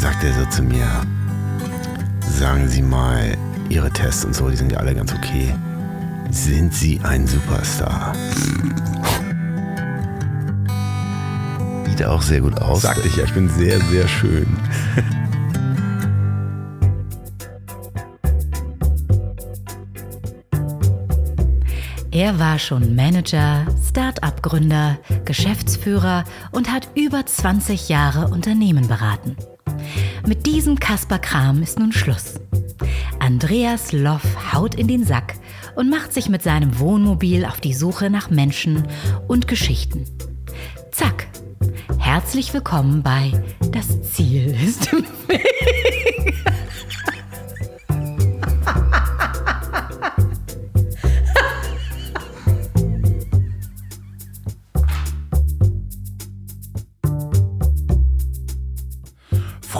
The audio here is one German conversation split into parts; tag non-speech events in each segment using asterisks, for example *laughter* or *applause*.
sagt er so zu mir, sagen Sie mal, Ihre Tests und so, die sind ja alle ganz okay. Sind Sie ein Superstar? Sieht auch sehr gut aus. Sagte ich ja, ich bin sehr, sehr schön. Er war schon Manager, Start-up-Gründer, Geschäftsführer und hat über 20 Jahre Unternehmen beraten. Mit diesem Kasper Kram ist nun Schluss. Andreas Loff haut in den Sack und macht sich mit seinem Wohnmobil auf die Suche nach Menschen und Geschichten. Zack. Herzlich willkommen bei Das Ziel ist im Weg.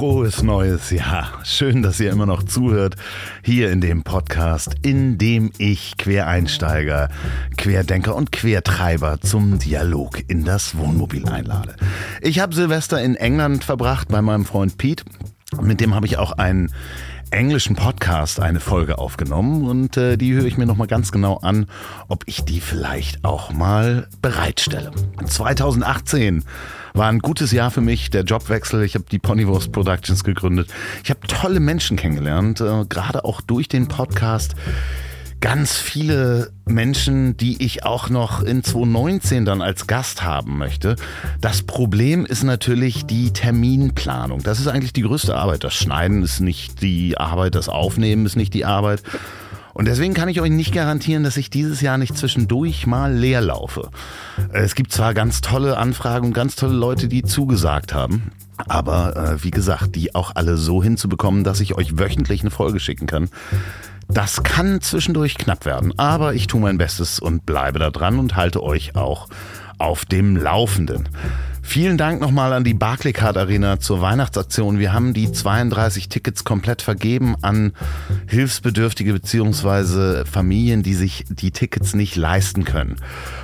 Frohes neues Jahr. Schön, dass ihr immer noch zuhört hier in dem Podcast, in dem ich Quereinsteiger, Querdenker und Quertreiber zum Dialog in das Wohnmobil einlade. Ich habe Silvester in England verbracht bei meinem Freund Pete. Mit dem habe ich auch einen englischen Podcast eine Folge aufgenommen und äh, die höre ich mir nochmal ganz genau an, ob ich die vielleicht auch mal bereitstelle. 2018 war ein gutes Jahr für mich, der Jobwechsel. Ich habe die Ponywurst Productions gegründet. Ich habe tolle Menschen kennengelernt, äh, gerade auch durch den Podcast ganz viele Menschen, die ich auch noch in 2019 dann als Gast haben möchte. Das Problem ist natürlich die Terminplanung. Das ist eigentlich die größte Arbeit. Das Schneiden ist nicht die Arbeit, das Aufnehmen ist nicht die Arbeit. Und deswegen kann ich euch nicht garantieren, dass ich dieses Jahr nicht zwischendurch mal leer laufe. Es gibt zwar ganz tolle Anfragen und ganz tolle Leute, die zugesagt haben. Aber äh, wie gesagt, die auch alle so hinzubekommen, dass ich euch wöchentlich eine Folge schicken kann. Das kann zwischendurch knapp werden, aber ich tue mein Bestes und bleibe da dran und halte euch auch auf dem Laufenden. Vielen Dank nochmal an die Barclaycard Arena zur Weihnachtsaktion. Wir haben die 32 Tickets komplett vergeben an Hilfsbedürftige beziehungsweise Familien, die sich die Tickets nicht leisten können.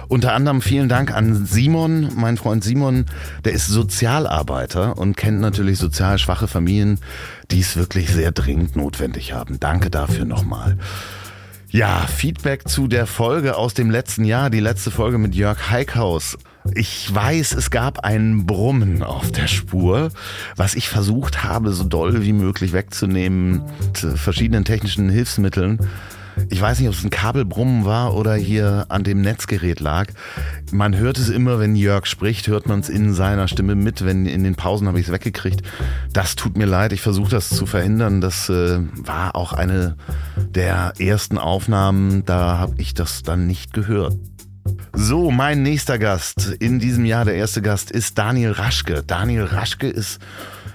Unter anderem vielen Dank an Simon, mein Freund Simon, der ist Sozialarbeiter und kennt natürlich sozial schwache Familien, die es wirklich sehr dringend notwendig haben. Danke dafür nochmal. Ja, Feedback zu der Folge aus dem letzten Jahr, die letzte Folge mit Jörg Heikhaus. Ich weiß, es gab ein Brummen auf der Spur, was ich versucht habe, so doll wie möglich wegzunehmen mit verschiedenen technischen Hilfsmitteln. Ich weiß nicht, ob es ein Kabelbrummen war oder hier an dem Netzgerät lag. Man hört es immer, wenn Jörg spricht, hört man es in seiner Stimme mit. Wenn in den Pausen habe ich es weggekriegt. Das tut mir leid. Ich versuche das zu verhindern. Das äh, war auch eine der ersten Aufnahmen. Da habe ich das dann nicht gehört. So, mein nächster Gast in diesem Jahr, der erste Gast, ist Daniel Raschke. Daniel Raschke ist,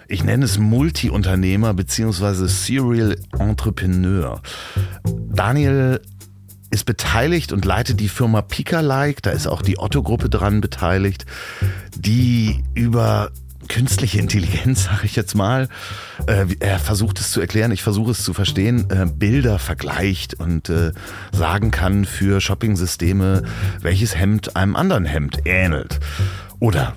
ich nenne es Multi-Unternehmer bzw. Serial Entrepreneur. Daniel ist beteiligt und leitet die Firma Pika-like, da ist auch die Otto-Gruppe dran beteiligt, die über künstliche Intelligenz, *laughs* sage ich jetzt mal. Äh, er versucht es zu erklären, ich versuche es zu verstehen, äh, Bilder vergleicht und äh, sagen kann für Shopping-Systeme, welches Hemd einem anderen Hemd ähnelt. Oder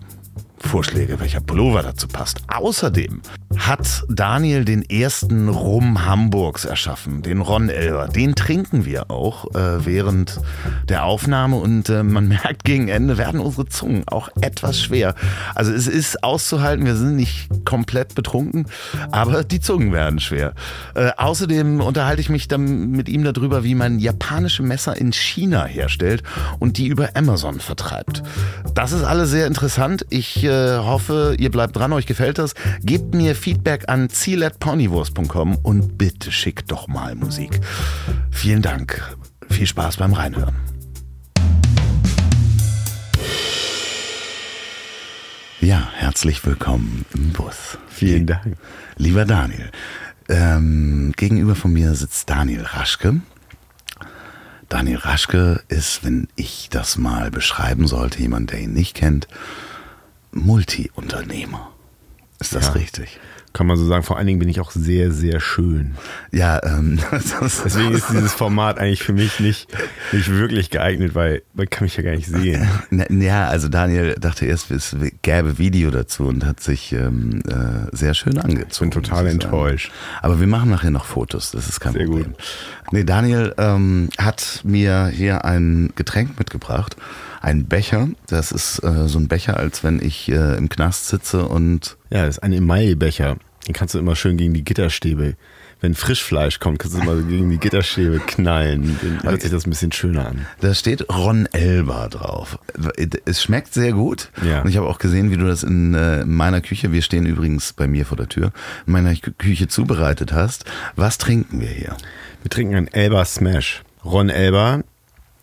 Vorschläge, welcher Pullover dazu passt. Außerdem hat Daniel den ersten Rum Hamburgs erschaffen, den Ron Elber. Den trinken wir auch äh, während der Aufnahme und äh, man *laughs* merkt, gegen Ende werden unsere Zungen auch etwas schwer. Also es ist auszuhalten, wir sind nicht komplett betrunken, aber die Zungen werden schwer. Äh, außerdem unterhalte ich mich dann mit ihm darüber, wie man japanische Messer in China herstellt und die über Amazon vertreibt. Das ist alles sehr interessant. Ich äh, hoffe, ihr bleibt dran, euch gefällt das. Gebt mir Feedback an ziel.ponywurst.com und bitte schickt doch mal Musik. Vielen Dank. Viel Spaß beim Reinhören. Ja, herzlich willkommen im Bus. Vielen Dank. Lieber Daniel, ähm, gegenüber von mir sitzt Daniel Raschke. Daniel Raschke ist, wenn ich das mal beschreiben sollte, jemand, der ihn nicht kennt, Multi-Unternehmer. Ist das Ja. richtig? Kann man so sagen. Vor allen Dingen bin ich auch sehr, sehr schön. Ja, ähm, *laughs* Deswegen ist dieses Format eigentlich für mich nicht, nicht wirklich geeignet, weil man kann mich ja gar nicht sehen. *laughs* Na, Ja, also Daniel dachte erst, es gäbe Video dazu und hat sich ähm, äh, sehr schön angezogen. Ich bin total enttäuscht. Aber wir machen nachher noch Fotos, das ist kein Sehr Problem. gut. Nee, Daniel ähm, hat mir hier ein Getränk mitgebracht, ein Becher. Das ist äh, so ein Becher, als wenn ich äh, im Knast sitze und Ja, das ist ein Emaillebecher. Den kannst du immer schön gegen die Gitterstäbe. Wenn Frischfleisch kommt, kannst du immer gegen die Gitterstäbe knallen. Dann hört sich das ein bisschen schöner an. da steht Ron Elba drauf. Es schmeckt sehr gut. Ja. Und ich habe auch gesehen, wie du das in äh, meiner Küche, wir stehen übrigens bei mir vor der Tür, in meiner Kü- Küche zubereitet hast. Was trinken wir hier? Wir trinken einen Elba Smash. Ron Elba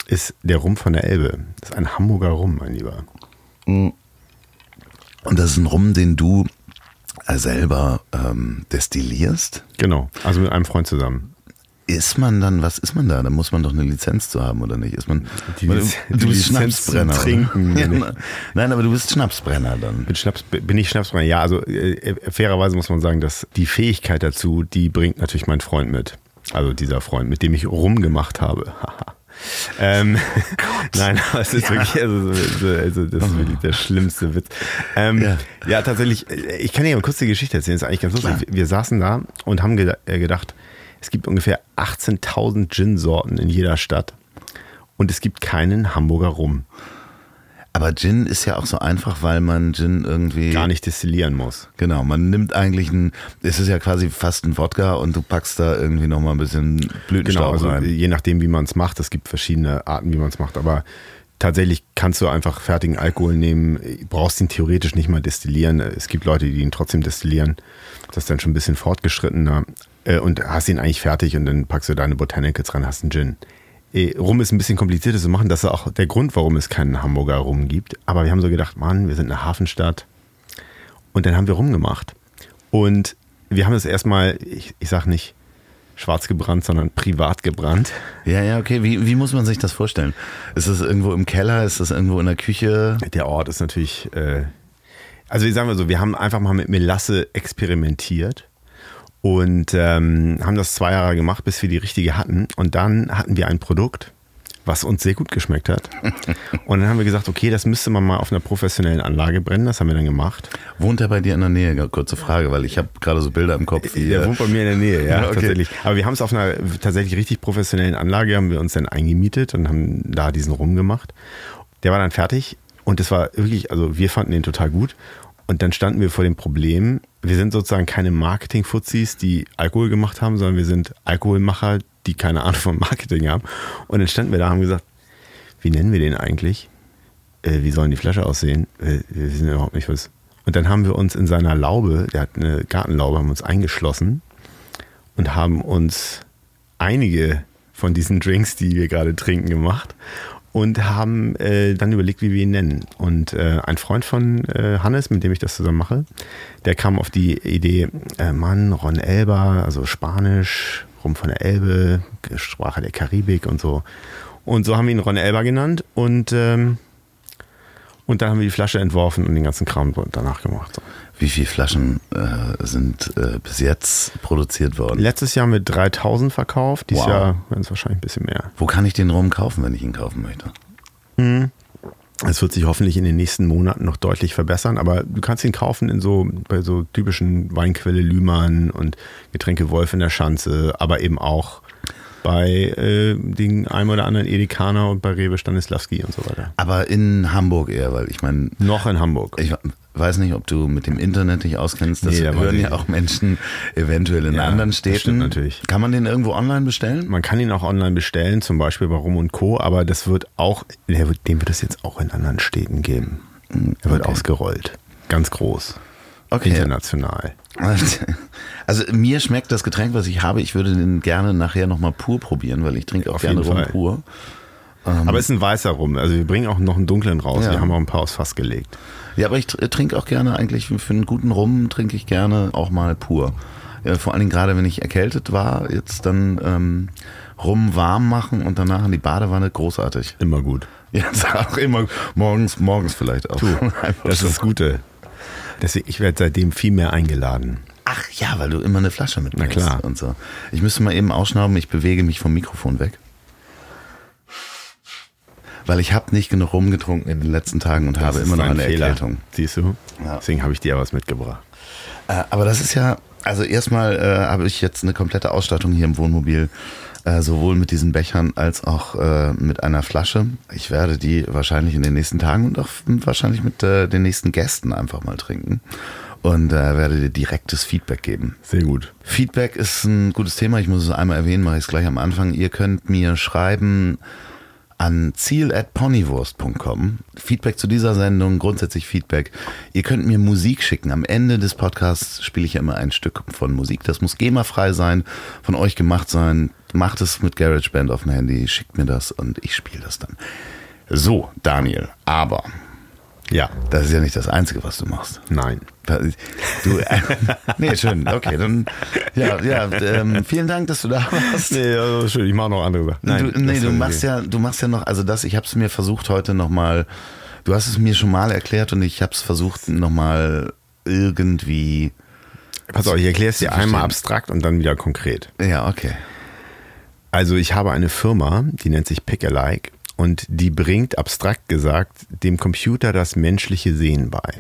ist der Rum von der Elbe. Das ist ein Hamburger Rum, mein Lieber. Und das ist ein Rum, den du äh, selber ähm, destillierst. Genau, also mit einem Freund zusammen. Ist man dann, was ist man da? Da muss man doch eine Lizenz zu haben, oder nicht? Ist man, Die du die bist Lizenz Schnapsbrenner. Trinken, *laughs* Ja, nein, aber du bist Schnapsbrenner dann. Bin, Schnaps, bin ich Schnapsbrenner? Ja, also äh, fairerweise muss man sagen, dass die Fähigkeit dazu, die bringt natürlich mein Freund mit. Also dieser Freund, mit dem ich rumgemacht habe. *laughs* ähm, *laughs* *laughs* nein, es ist wirklich, also, so- also das ist wirklich der schlimmste Witz. Ähm, Ja. ja. tatsächlich, ich kann dir mal kurz die Geschichte erzählen, das ist eigentlich ganz lustig. Klar. Wir saßen da und haben geda- äh, gedacht, es gibt ungefähr 18.000 Gin-Sorten in jeder Stadt und es gibt keinen Hamburger Rum. Aber Gin ist ja auch so einfach, weil man Gin irgendwie. Gar nicht destillieren muss. Genau, man nimmt eigentlich ein, es ist ja quasi fast ein Wodka und du packst da irgendwie nochmal ein bisschen Blütenstaub Genau, also rein. je nachdem, wie man es macht. Es gibt verschiedene Arten, wie man es macht. Aber tatsächlich kannst du einfach fertigen Alkohol nehmen, brauchst ihn theoretisch nicht mal destillieren. Es gibt Leute, die ihn trotzdem destillieren. Das ist dann schon ein bisschen fortgeschrittener. Äh, Und hast ihn eigentlich fertig und dann packst du deine Botanicals ran, hast einen Gin. Äh, Rum ist ein bisschen komplizierter zu machen. Das ist auch der Grund, warum es keinen Hamburger Rum gibt. Aber wir haben so gedacht, Mann, wir sind eine Hafenstadt. Und dann haben wir rumgemacht. Und wir haben es erstmal, ich, ich sag nicht schwarz gebrannt, sondern privat gebrannt. ja, ja, okay. Wie, wie muss man sich das vorstellen? Ist das irgendwo im Keller? Ist das irgendwo in der Küche? Der Ort ist natürlich, äh, also sagen wir so, wir haben einfach mal mit Melasse experimentiert und ähm, haben das zwei Jahre gemacht, bis wir die richtige hatten. Und dann hatten wir ein Produkt, was uns sehr gut geschmeckt hat. *laughs* Und dann haben wir gesagt, okay, das müsste man mal auf einer professionellen Anlage brennen. Das haben wir dann gemacht. Wohnt er bei dir in der Nähe? Kurze Frage, weil ich habe gerade so Bilder im Kopf. Wie, Der äh, wohnt bei mir in der Nähe, ja, Ja, *laughs* okay. tatsächlich. Aber wir haben es auf einer tatsächlich richtig professionellen Anlage, haben wir uns dann eingemietet und haben da diesen rumgemacht. Der war dann fertig und es war wirklich, also wir fanden den total gut. Und dann standen wir vor dem Problem, wir sind sozusagen keine Marketing-Fuzis, die Alkohol gemacht haben, sondern wir sind Alkoholmacher, die keine Ahnung von Marketing haben. Und dann standen wir da und haben gesagt, wie nennen wir den eigentlich? Äh, wie sollen die Flasche aussehen? Äh, wir wissen überhaupt nicht was. Und dann haben wir uns in seiner Laube, der hat eine Gartenlaube, haben uns eingeschlossen und haben uns einige von diesen Drinks, die wir gerade trinken, gemacht und haben äh, dann überlegt, wie wir ihn nennen. Und äh, ein Freund von äh, Hannes, mit dem ich das zusammen mache, der kam auf die Idee, äh, Mann, Ron Elba, also Spanisch, Rum von der Elbe, Sprache der Karibik und so. Und so haben wir ihn Ron Elba genannt und, ähm, und dann haben wir die Flasche entworfen und den ganzen Kram danach gemacht. Wie viele Flaschen äh, sind äh, bis jetzt produziert worden? Letztes Jahr haben wir 3000 verkauft, dieses Wow. Jahr werden es wahrscheinlich ein bisschen mehr. Wo kann ich den Rum kaufen, wenn ich ihn kaufen möchte? Es wird sich hoffentlich in den nächsten Monaten noch deutlich verbessern, aber du kannst ihn kaufen in so, bei so typischen Weinquelle Lühmann und Getränke Wolf in der Schanze, aber eben auch bei äh, den einem oder anderen Edekaner und bei Rewe Stanislavski und so weiter. Aber in Hamburg eher, weil ich meine, Noch in Hamburg. ich weiß nicht, ob du mit dem Internet dich auskennst. Das Nee, hören ja auch Menschen eventuell in Ja, anderen das Städten. stimmt natürlich. Kann man den irgendwo online bestellen? Man kann ihn auch online bestellen, zum Beispiel bei Rum und Co., aber das wird auch, den wird es jetzt auch in anderen Städten geben. Er wird Okay. ausgerollt. Ganz groß. Okay. International. *laughs* Also mir schmeckt das Getränk, was ich habe. Ich würde den gerne nachher nochmal pur probieren, weil ich trinke auch Auf gerne Rum Fall. pur. Aber es ist ein weißer Rum. Also wir bringen auch noch einen dunklen raus. Ja. Wir haben auch ein paar aufs Fass gelegt. Ja, aber ich tr- trinke auch gerne eigentlich für einen guten Rum trinke ich gerne auch mal pur. Ja, vor allen Dingen gerade wenn ich erkältet war, jetzt dann ähm, Rum warm machen und danach in die Badewanne, großartig. Immer gut. Ja, *laughs* auch immer morgens, morgens vielleicht auch. *laughs* Einfach Das ist das Gute. Deswegen, ich werde seitdem viel mehr eingeladen. Ach ja, weil du immer eine Flasche mitbringst. Na klar. Und so. Ich müsste mal eben ausschnauben, ich bewege mich vom Mikrofon weg. Weil ich habe nicht genug rumgetrunken in den letzten Tagen und habe Das immer ist noch ein eine Fehler. Erkältung. Siehst du? Ja. Deswegen habe ich dir was mitgebracht. Äh, aber das ist ja, also erstmal äh, habe ich jetzt eine komplette Ausstattung hier im Wohnmobil, äh, sowohl mit diesen Bechern als auch äh, mit einer Flasche. Ich werde die wahrscheinlich in den nächsten Tagen und auch wahrscheinlich mit äh, den nächsten Gästen einfach mal trinken und äh, werde dir direktes Feedback geben. Sehr gut. Feedback ist ein gutes Thema. Ich muss es einmal erwähnen, mache ich es gleich am Anfang. Ihr könnt mir schreiben an ziel.ponywurst.com. Feedback zu dieser Sendung, grundsätzlich Feedback. Ihr könnt mir Musik schicken. Am Ende des Podcasts spiele ich ja immer ein Stück von Musik. Das muss GEMA-frei sein, von euch gemacht sein. Macht es mit GarageBand auf dem Handy, schickt mir das und ich spiele das dann. So, Daniel, aber Ja. das ist ja nicht das Einzige, was du machst. Nein. Du, äh, *laughs* nee, schön. Okay, dann, ja, ja, ähm, vielen Dank, dass du da warst. Nee, also schön, ich mache noch andere Sachen. du, nee, du machst ja, du machst ja noch, also das, ich habe es mir versucht heute nochmal, du hast es mir schon mal erklärt und ich habe es versucht nochmal irgendwie, Pass auf, ich erkläre es dir einmal abstrakt und dann wieder konkret. ja, okay. Also ich habe eine Firma, die nennt sich Pick-alike und die bringt abstrakt gesagt dem Computer das menschliche Sehen bei.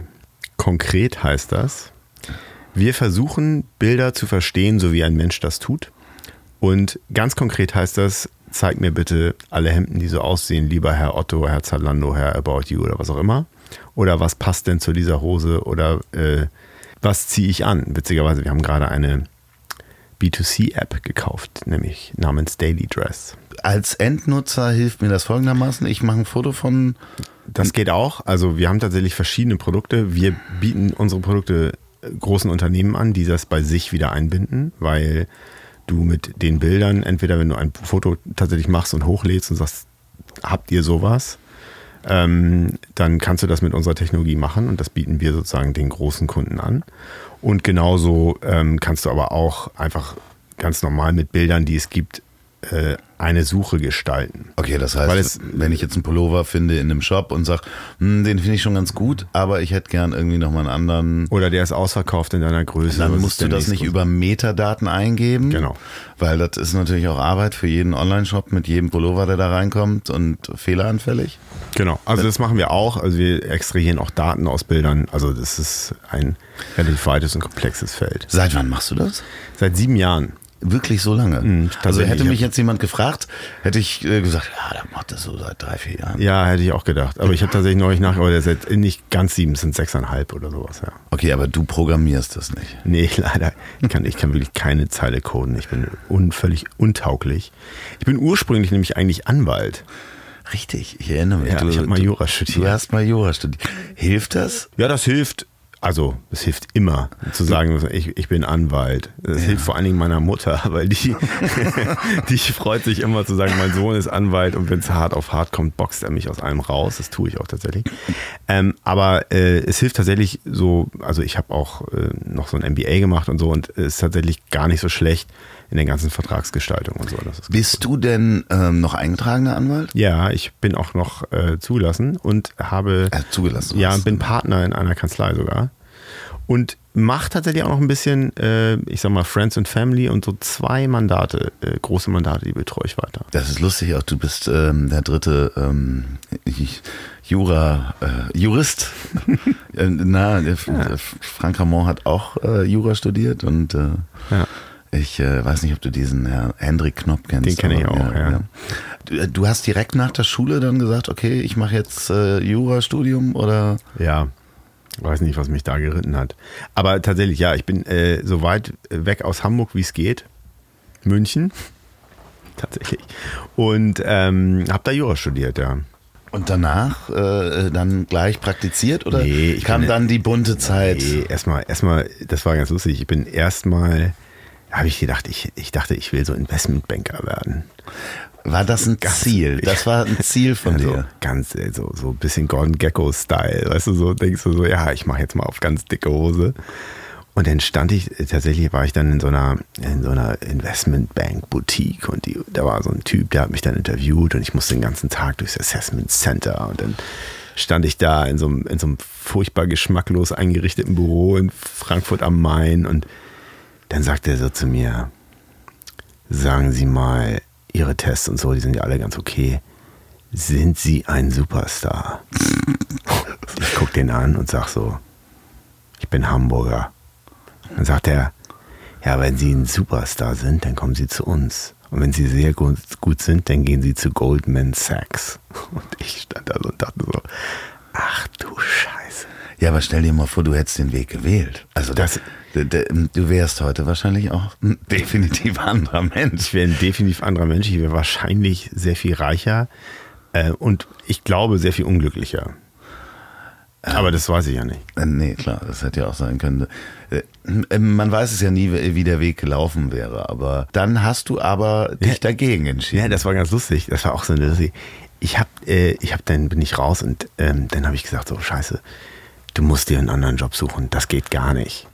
Konkret heißt das, wir versuchen Bilder zu verstehen, so wie ein Mensch das tut. Und ganz konkret heißt das, zeig mir bitte alle Hemden, die so aussehen, lieber Herr Otto, Herr Zalando, Herr About You oder was auch immer. Oder was passt denn zu dieser Hose oder äh, was ziehe ich an? Witzigerweise, wir haben gerade eine B2C-App gekauft, nämlich namens Daily Dress. Als Endnutzer hilft mir das folgendermaßen, ich mache ein Foto von, Das geht auch. Also wir haben tatsächlich verschiedene Produkte. Wir bieten unsere Produkte äh, großen Unternehmen an, die das bei sich wieder einbinden, weil du mit den Bildern, entweder wenn du ein Foto tatsächlich machst und hochlädst und sagst, habt ihr sowas, ähm, dann kannst du das mit unserer Technologie machen und das bieten wir sozusagen den großen Kunden an. Und genauso ähm, kannst du aber auch einfach ganz normal mit Bildern, die es gibt, äh, eine Suche gestalten. okay, das heißt, Weil es- wenn ich jetzt einen Pullover finde in einem Shop und sage, hm, den finde ich schon ganz gut, aber ich hätte gern irgendwie nochmal einen anderen, Oder der ist ausverkauft in deiner Größe. Dann musst du das nicht über Metadaten eingeben. Genau. Weil das ist natürlich auch Arbeit für jeden Online-Shop mit jedem Pullover, der da reinkommt und fehleranfällig. Genau, also das machen wir auch. Also wir extrahieren auch Daten aus Bildern. Also das ist ein relativ weites und komplexes Feld. Seit wann machst du das? Seit sieben Jahren. Wirklich so lange? Mhm, also hätte mich jetzt jemand gefragt, hätte ich äh, gesagt, ja, der macht das so seit drei, vier Jahren. Ja, hätte ich auch gedacht. Aber ich habe tatsächlich neulich nach, aber der ist jetzt nicht ganz sieben, es sind sechseinhalb oder sowas, ja. Okay, aber du programmierst das nicht. Nee, *laughs* leider. Ich kann, ich kann wirklich keine Zeile coden. Ich bin un, völlig untauglich. Ich bin ursprünglich nämlich eigentlich Anwalt. Richtig, ich erinnere mich. Ja, ich hab mal du- Jura studiert. Du hast mal Jura studiert. Hilft das? Ja, das hilft. Also, es hilft immer zu sagen, ich, ich bin Anwalt. Das hilft vor allen Dingen meiner Mutter, *laughs* weil die, *laughs* die freut sich immer zu sagen, mein Sohn ist Anwalt und wenn es hart auf hart kommt, boxt er mich aus allem raus. Das tue ich auch tatsächlich. Ähm, aber äh, es hilft tatsächlich so, also ich habe auch äh, noch so ein MBA gemacht und so und es ist tatsächlich gar nicht so schlecht in der ganzen Vertragsgestaltung und so. Bist du denn ähm, noch eingetragener Anwalt? ja, ich bin auch noch äh, zugelassen und habe Äh, zugelassen. ja, bin Partner in einer Kanzlei sogar. Und mache tatsächlich auch noch ein bisschen, äh, ich sag mal, Friends and Family und so zwei Mandate, äh, große Mandate, die betreue ich weiter. Das ist lustig, auch du bist ähm, der dritte ähm, Jura, äh, Jurist. *laughs* Äh, Na, der Frank Ramon hat auch äh, Jura studiert und äh, Ja. Ich äh, weiß nicht, ob du diesen Herr Hendrik Knopp kennst. Den kenne ich auch, ja. Du, äh, du hast direkt nach der Schule dann gesagt, okay, ich mache jetzt äh, Jurastudium oder Ja, weiß nicht, was mich da geritten hat. Aber tatsächlich, ja, ich bin äh, so weit weg aus Hamburg, wie es geht. München. *laughs* Tatsächlich. Und ähm, habe da Jura studiert, ja. und danach äh, dann gleich praktiziert oder Nee, ich kam bin- dann die bunte Zeit? Nee, erstmal, erstmal, das war ganz lustig. Ich bin erstmal, habe ich gedacht, ich, ich dachte, ich will so Investmentbanker werden. War das ein Ziel? Das war ein Ziel von Also dir. ganz äh, so so ein bisschen Gordon Gecko Style, weißt du, so denkst du so, ja, ich mache jetzt mal auf ganz dicke Hose. Und dann stand ich äh, tatsächlich war ich dann in so einer in so einer Investmentbank Boutique und die, da war so ein Typ, der hat mich dann interviewt und ich musste den ganzen Tag durchs Assessment Center und dann stand ich da in so einem, in so einem furchtbar geschmacklos eingerichteten Büro in Frankfurt am Main und dann sagte er so zu mir, sagen Sie mal, Ihre Tests und so, die sind ja alle ganz okay. Sind Sie ein Superstar? ich gucke den an und sag so, ich bin Hamburger. Dann sagt er, ja, wenn Sie ein Superstar sind, dann kommen Sie zu uns. Und wenn Sie sehr gut, gut sind, dann gehen Sie zu Goldman Sachs. Und ich stand da und dachte so, ach du Scheiße. Ja, aber stell dir mal vor, du hättest den Weg gewählt. Also das, du wärst heute wahrscheinlich auch ein *laughs* definitiv anderer Mensch. Ich wäre ein definitiv anderer Mensch. Ich wäre wahrscheinlich sehr viel reicher äh, und ich glaube sehr viel unglücklicher. Aber das weiß ich ja nicht. Äh, nee, klar, das hätte ja auch sein können. Äh, äh, man weiß es ja nie, wie der Weg gelaufen wäre. Aber dann hast du aber dich ja, dagegen entschieden. Ja, das war ganz lustig. Das war auch so lustig. Ich habe, äh, ich habe dann bin ich raus und ähm, dann habe ich gesagt so Scheiße, du musst dir einen anderen Job suchen. Das geht gar nicht.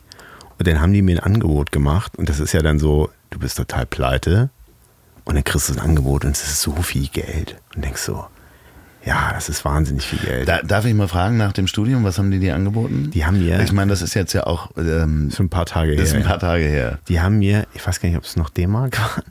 Und dann haben die mir ein Angebot gemacht und das ist ja dann so, du bist total pleite und dann kriegst du ein Angebot und es ist so viel Geld und denkst so, ja, das ist wahnsinnig viel Geld. Da, darf ich mal fragen nach dem Studium, was haben die dir angeboten? Die haben mir. Ich meine, das ist jetzt ja auch ähm, schon ein paar Tage her. Ist ein paar Tage her. Die haben mir, ich weiß gar nicht, ob es noch D-Mark *laughs* waren.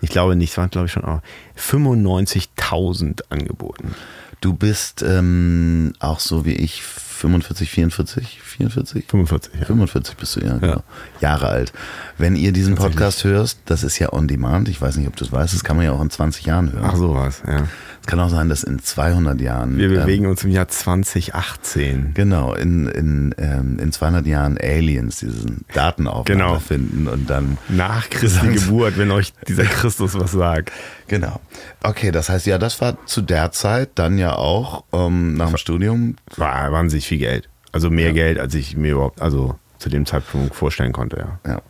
Ich glaube nicht, es waren glaube ich schon auch 95.000 angeboten. Du bist ähm, auch so wie ich 45, 44, 44? 45, ja. 45 bist du, ja, genau. Ja. Jahre alt. Wenn ihr diesen Podcast hörst, das ist ja on demand. Ich weiß nicht, ob du es weißt, das kann man ja auch in 20 Jahren hören. Ach, sowas, ja. Es kann auch sein, dass in 200 Jahren. Wir bewegen ähm, uns im Jahr 2018. Genau, in, in, ähm, in 200 Jahren Aliens diesen Datenaufnahme genau. finden und dann. Nach Christi Geburt, wenn euch dieser Christus was sagt. Genau. Okay, das heißt, ja, das war zu der Zeit dann ja auch ähm, nach dem Studium. War wahnsinnig viel Geld. Also mehr ja. Geld, als ich mir überhaupt, also zu dem Zeitpunkt vorstellen konnte, ja. Ja,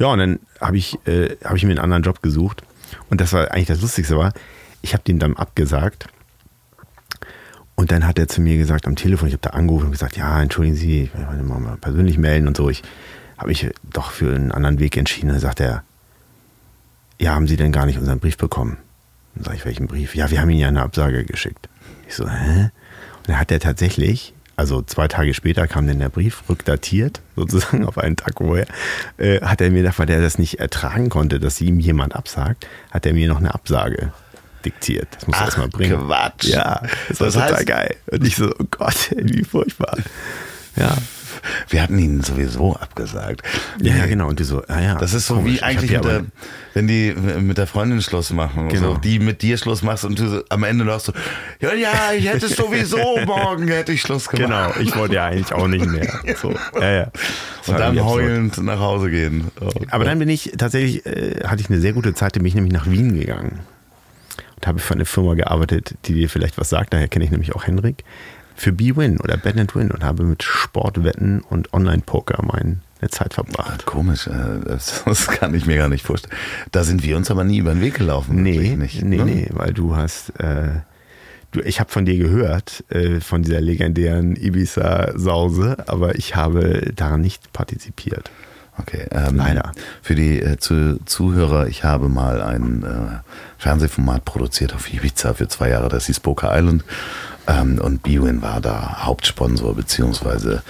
ja und dann habe ich, äh, hab ich mir einen anderen Job gesucht. Und das war eigentlich das Lustigste war, ich habe den dann abgesagt. Und dann hat er zu mir gesagt am Telefon, ich habe da angerufen und gesagt, ja, entschuldigen Sie, ich will mal persönlich melden und so. Ich habe mich doch für einen anderen Weg entschieden. Dann sagt er, ja, haben Sie denn gar nicht unseren Brief bekommen? Dann sage ich, welchen Brief? Ja, wir haben Ihnen ja eine Absage geschickt. Ich so, hä? Und dann hat er tatsächlich, also zwei Tage später kam dann der Brief, rückdatiert, *laughs* sozusagen auf einen Tag vorher, äh, hat er mir gedacht, weil er das nicht ertragen konnte, dass ihm jemand absagt, hat er mir noch eine Absage diktiert. Das muss er erstmal bringen. Quatsch. Ja, das war das total heißt, geil. Und ich so, oh Gott, wie furchtbar. Ja. Wir hatten ihn sowieso abgesagt. Ja, ja genau. Und die so, ah ja. Das ist so komisch. wie eigentlich, mit der, wenn die mit der Freundin Schluss machen. Genau. So, die mit dir Schluss machst und du so, am Ende noch so, ja, ja, ich hätte sowieso *laughs* morgen hätte ich Schluss gemacht. Genau, ich wollte ja eigentlich auch nicht mehr. So, ja, ja. und dann heulend nach Hause gehen. Oh, Aber dann bin ich tatsächlich, äh, hatte ich eine sehr gute Zeit, bin ich nämlich nach Wien gegangen und habe für eine Firma gearbeitet, die dir vielleicht was sagt. Daher kenne ich nämlich auch Henrik. Für B-Win oder Bet and Win und habe mit Sportwetten und Online-Poker meine Zeit verbracht. Komisch, äh, *laughs* das kann ich mir gar nicht vorstellen. Da sind wir uns aber nie über den Weg gelaufen. Nee, nicht, nee, ne? nee, weil du hast, äh, du, ich habe von dir gehört, äh, von dieser legendären Ibiza-Sause, aber ich habe daran nicht partizipiert. Okay, ähm, leider. Für die äh, zu, Zuhörer, ich habe mal ein äh, Fernsehformat produziert auf Ibiza für zwei Jahre, das hieß Poker Island. Ähm, und Bwin war da Hauptsponsor, beziehungsweise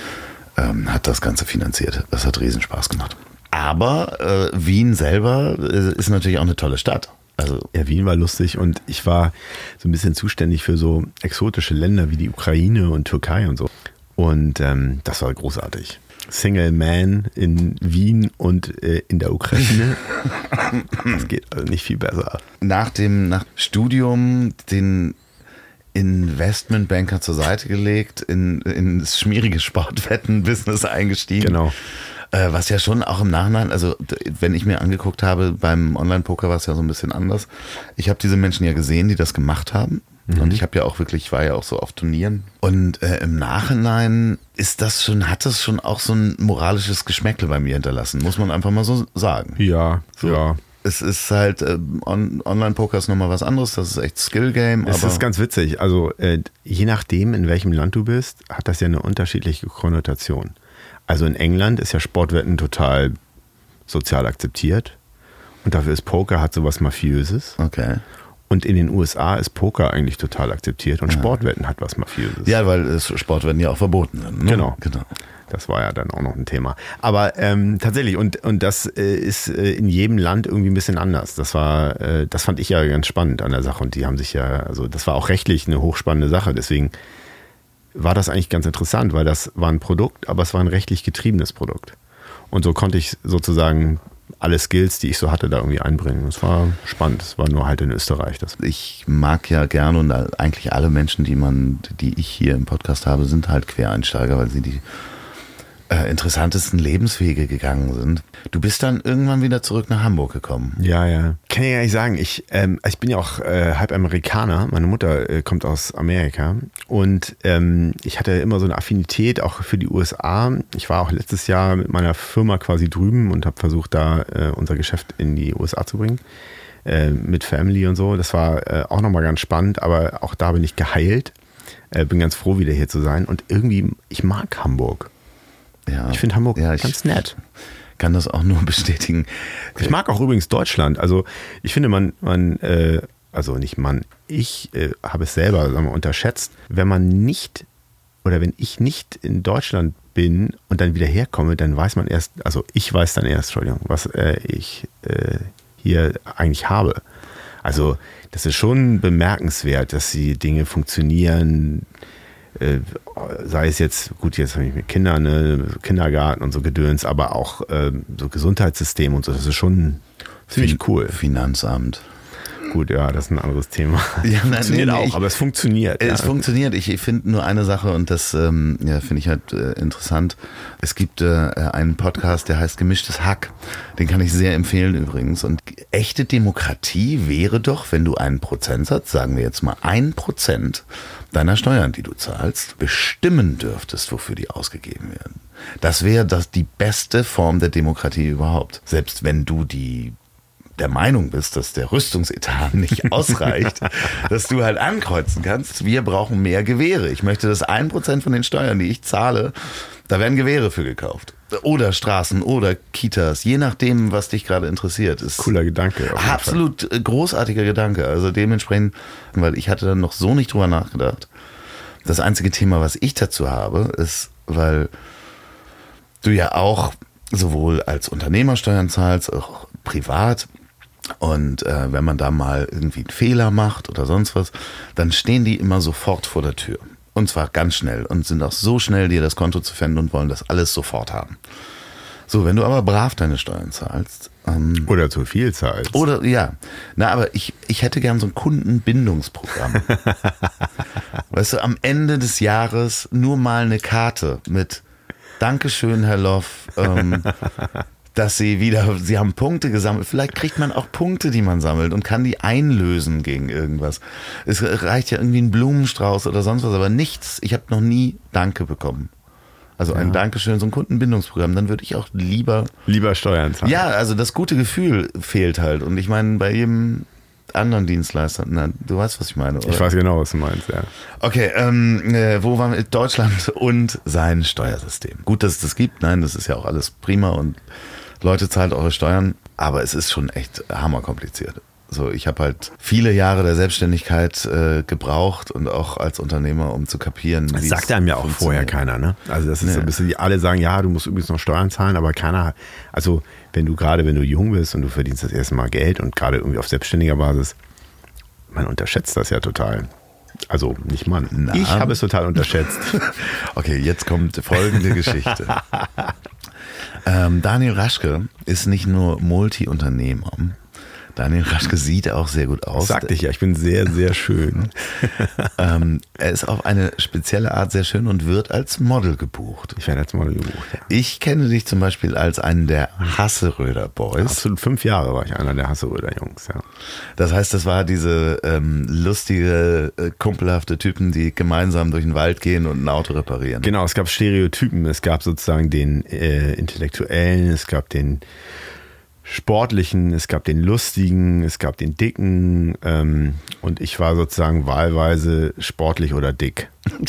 ähm, hat das Ganze finanziert. Das hat riesen Spaß gemacht. Aber äh, Wien selber äh, ist natürlich auch eine tolle Stadt. Also ja, Wien war lustig und ich war so ein bisschen zuständig für so exotische Länder wie die Ukraine und Türkei und so. Und ähm, das war großartig. Single Man in Wien und äh, in der Ukraine. *laughs* das geht also nicht viel besser. Nach dem nach Studium den Investmentbanker zur Seite gelegt, in, in das schmierige Sportwetten-Business eingestiegen. Genau. Äh, was ja schon auch im Nachhinein, also wenn ich mir angeguckt habe, beim Online-Poker war es ja so ein bisschen anders. Ich habe diese Menschen ja gesehen, die das gemacht haben. Mhm. Und ich habe ja auch wirklich, ich war ja auch so auf Turnieren. Und äh, im Nachhinein ist das schon, hat das schon auch so ein moralisches Geschmäckle bei mir hinterlassen, muss man einfach mal so sagen. Ja, so. ja es ist halt, äh, on, Online-Poker ist nochmal was anderes, das ist echt Skill-Game. Es ist ganz witzig. Also, äh, je nachdem, in welchem Land du bist, hat das ja eine unterschiedliche Konnotation. Also in England ist ja Sportwetten total sozial akzeptiert. Und dafür ist Poker hat sowas Mafiöses. Okay. Und in den USA ist Poker eigentlich total akzeptiert und Sportwetten hat was Mafiöses. Ja, weil Sportwetten ja auch verboten sind. Ne? Genau. genau. Das war ja dann auch noch ein Thema. Aber ähm, tatsächlich, und, und das äh, ist äh, in jedem Land irgendwie ein bisschen anders. Das war, äh, das fand ich ja ganz spannend an der Sache. Und die haben sich ja, also das war auch rechtlich eine hochspannende Sache. Deswegen war das eigentlich ganz interessant, weil das war ein Produkt, aber es war ein rechtlich getriebenes Produkt. Und so konnte ich sozusagen alle Skills, die ich so hatte, da irgendwie einbringen. Es war spannend. Es war nur halt in Österreich. Das. Ich mag ja gerne und eigentlich alle Menschen, die man, die ich hier im Podcast habe, sind halt Quereinsteiger, weil sie die äh, interessantesten Lebenswege gegangen sind. Du bist dann irgendwann wieder zurück nach Hamburg gekommen. Ja, ja. Kann ich ja nicht sagen. Ich, ähm, ich bin ja auch äh, halb Amerikaner. Meine Mutter äh, kommt aus Amerika. Und ähm, ich hatte immer so eine Affinität auch für die USA. Ich war auch letztes Jahr mit meiner Firma quasi drüben und habe versucht, da äh, unser Geschäft in die USA zu bringen. Äh, mit Family und so. Das war äh, auch nochmal ganz spannend, aber auch da bin ich geheilt. bin ganz froh, wieder hier zu sein. Und irgendwie, ich mag Hamburg. Ja. Ich finde Hamburg ja, ich ganz nett. Kann das auch nur *laughs* bestätigen. Ich mag auch übrigens Deutschland. Also ich finde, man, man äh, also nicht man, ich äh, habe es selber sagen wir, unterschätzt, wenn man nicht oder wenn ich nicht in Deutschland bin und dann wieder herkomme, dann weiß man erst, also ich weiß dann erst, Entschuldigung, was äh, ich äh, hier eigentlich habe. Also das ist schon bemerkenswert, dass die Dinge funktionieren, sei es jetzt, gut, jetzt habe ich mit Kindern, ne, Kindergarten und so Gedöns, aber auch äh, so Gesundheitssystem und so, das ist schon ziemlich cool. Finanzamt. Gut, ja, das ist ein anderes Thema. *laughs* Ja, nein, funktioniert nee, auch, ich- aber es funktioniert. Es ja. funktioniert. Ich finde nur eine Sache und das ähm, ja, finde ich halt äh, interessant. Es gibt äh, einen Podcast, der heißt Gemischtes Hack. Den kann ich sehr empfehlen übrigens. Und echte Demokratie wäre doch, wenn du einen Prozentsatz, sagen wir jetzt mal ein Prozent deiner Steuern, die du zahlst, bestimmen dürftest, wofür die ausgegeben werden. Das wäre das die beste Form der Demokratie überhaupt. Selbst wenn du die der Meinung bist, dass der Rüstungsetat nicht *laughs* ausreicht, dass du halt ankreuzen kannst, wir brauchen mehr Gewehre. Ich möchte, dass ein Prozent von den Steuern, die ich zahle, da werden Gewehre für gekauft. Oder Straßen oder Kitas, je nachdem, was dich gerade interessiert. Ist Cooler Gedanke. Absolut äh, großartiger Gedanke. Also dementsprechend, weil ich hatte dann noch so nicht drüber nachgedacht. Das einzige Thema, was ich dazu habe, ist, weil du ja auch sowohl als Unternehmer Steuern zahlst, auch privat. Und äh, wenn man da mal irgendwie einen Fehler macht oder sonst was, dann stehen die immer sofort vor der Tür. Und zwar ganz schnell und sind auch so schnell, dir das Konto zu finden und wollen das alles sofort haben. So, wenn du aber brav deine Steuern zahlst, ähm. Oder zu viel Zeit. oder ja, na, aber ich, ich hätte gern so ein Kundenbindungsprogramm. *laughs* weißt du, am Ende des Jahres nur mal eine Karte mit Dankeschön, Herr Loff, ähm, dass Sie wieder, Sie haben Punkte gesammelt. Vielleicht kriegt man auch Punkte, die man sammelt und kann die einlösen gegen irgendwas. Es reicht ja irgendwie ein Blumenstrauß oder sonst was, aber nichts. Ich habe noch nie Danke bekommen. Also ein Dankeschön, so ein Kundenbindungsprogramm, dann würde ich auch lieber Lieber Steuern zahlen. ja, also das gute Gefühl fehlt halt. Und ich meine, bei jedem anderen Dienstleister, na, du weißt, was ich meine, oder? Ich weiß genau, was du meinst, ja. Okay, ähm, äh, wo waren wir? Deutschland und sein Steuersystem. Gut, dass es das gibt. Nein, das ist ja auch alles prima und Leute zahlt eure Steuern. Aber es ist schon echt hammerkompliziert. So, ich habe halt viele Jahre der Selbstständigkeit äh, gebraucht und auch als Unternehmer, um zu kapieren. Das wie sagt es einem ja auch vorher keiner, ne? Also das ist so Nee. ein bisschen, die alle sagen, ja, du musst übrigens noch Steuern zahlen, aber keiner, also wenn du gerade, wenn du jung bist und du verdienst das erste Mal Geld und gerade irgendwie auf selbstständiger Basis, man unterschätzt das ja total. Also nicht man. Na. Ich habe es total unterschätzt. *laughs* Okay, jetzt kommt folgende Geschichte. *laughs* ähm, Daniel Raschke ist nicht nur Multi-Unternehmer. Daniel Raschke sieht auch sehr gut aus. Sagte ich ja, ich bin sehr, sehr schön. *laughs* ähm, er ist auf eine spezielle Art sehr schön und wird als Model gebucht. Ich werde jetzt mal gebucht. Ja. Ich kenne dich zum Beispiel als einen der Hasseröder Boys. Absolut fünf Jahre war ich einer der Hasseröder Jungs, ja. Das heißt, das war diese ähm, lustige, äh, kumpelhafte Typen, die gemeinsam durch den Wald gehen und ein Auto reparieren. Genau, es gab Stereotypen. Es gab sozusagen den äh, Intellektuellen, es gab den Sportlichen, es gab den Lustigen, es gab den Dicken ähm, und ich war sozusagen wahlweise sportlich oder dick. *laughs*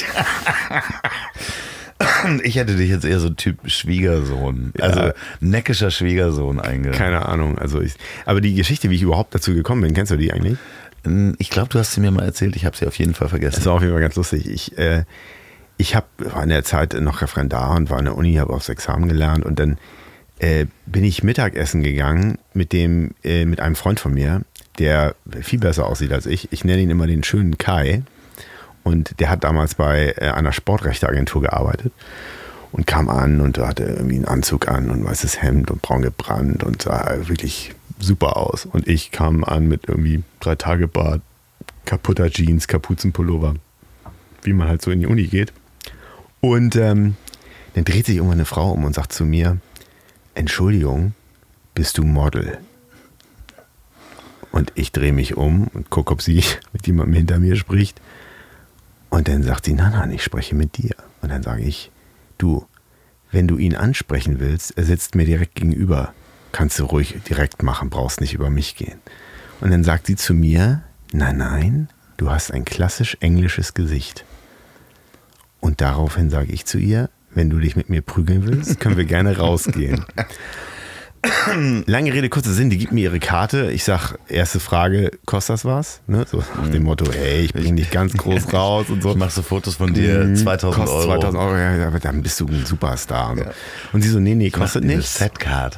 Ich hätte dich jetzt eher so Typ Schwiegersohn, Ja. also neckischer Schwiegersohn einge. Keine Ahnung. Also ich, aber die Geschichte, wie ich überhaupt dazu gekommen bin, kennst du die eigentlich? Ich glaube, du hast sie mir mal erzählt, ich habe sie auf jeden Fall Das vergessen. war auf jeden Fall ganz lustig. Ich, äh, ich hab, war in der Zeit noch Referendar und war in der Uni, habe aufs Examen gelernt und dann äh, bin ich Mittagessen gegangen mit dem, äh, mit einem Freund von mir, der viel besser aussieht als ich. Ich nenne ihn immer den schönen Kai. Und der hat damals bei äh, einer Sportrechteagentur gearbeitet und kam an und hatte irgendwie einen Anzug an und weißes Hemd und braun gebrannt und sah wirklich super aus. Und ich kam an mit irgendwie drei Tage Bart, kaputter Jeans, Kapuzenpullover, wie man halt so in die Uni geht. Und ähm, dann dreht sich irgendwann eine Frau um und sagt zu mir, Entschuldigung, bist du Model? Und ich drehe mich um und gucke, ob sie *laughs* mit jemandem hinter mir spricht. Und dann sagt sie, nein, nein, ich spreche mit dir. Und dann sage ich, du, wenn du ihn ansprechen willst, er sitzt mir direkt gegenüber. Kannst du ruhig direkt machen, brauchst nicht über mich gehen. Und dann sagt sie zu mir, nein, nein, du hast ein klassisch englisches Gesicht. Und daraufhin sage ich zu ihr, wenn du dich mit mir prügeln willst, können wir gerne rausgehen. Lange Rede, kurzer Sinn, die gibt mir ihre Karte. Ich sag, erste Frage, kostet das was? Ne? So nach dem Motto, hey, ich bring dich ganz groß raus und so. Ich mache so Fotos von dir, Mhm, 2000 kostet Euro. 2000 Euro, ja, aber dann bist du ein Superstar. Und, so. und sie so, nee, nee, kostet nichts. Setcard.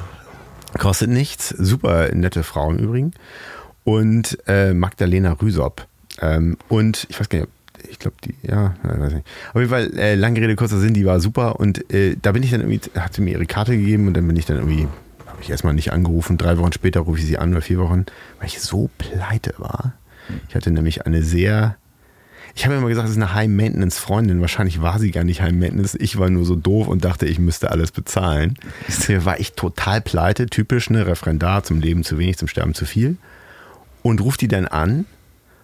Kostet nichts. Super nette Frau im Übrigen. Und äh, Magdalena Rüsop. Ähm, und ich weiß gar nicht, ob- ich glaube, die, ja, weiß nicht. Auf jeden Fall, äh, lange Rede, kurzer Sinn, die war super. Und äh, da bin ich dann irgendwie, hat sie mir ihre Karte gegeben und dann bin ich dann irgendwie, habe ich erstmal nicht angerufen. Drei Wochen später rufe ich sie an oder vier Wochen, weil ich so pleite war. Ich hatte nämlich eine sehr, ich habe immer gesagt, es ist eine High-Maintenance-Freundin. Wahrscheinlich war sie gar nicht High-Maintenance. Ich war nur so doof und dachte, ich müsste alles bezahlen. Hier war ich total pleite, typisch, ne? Referendar, zum Leben zu wenig, zum Sterben zu viel. Und ruft die dann an,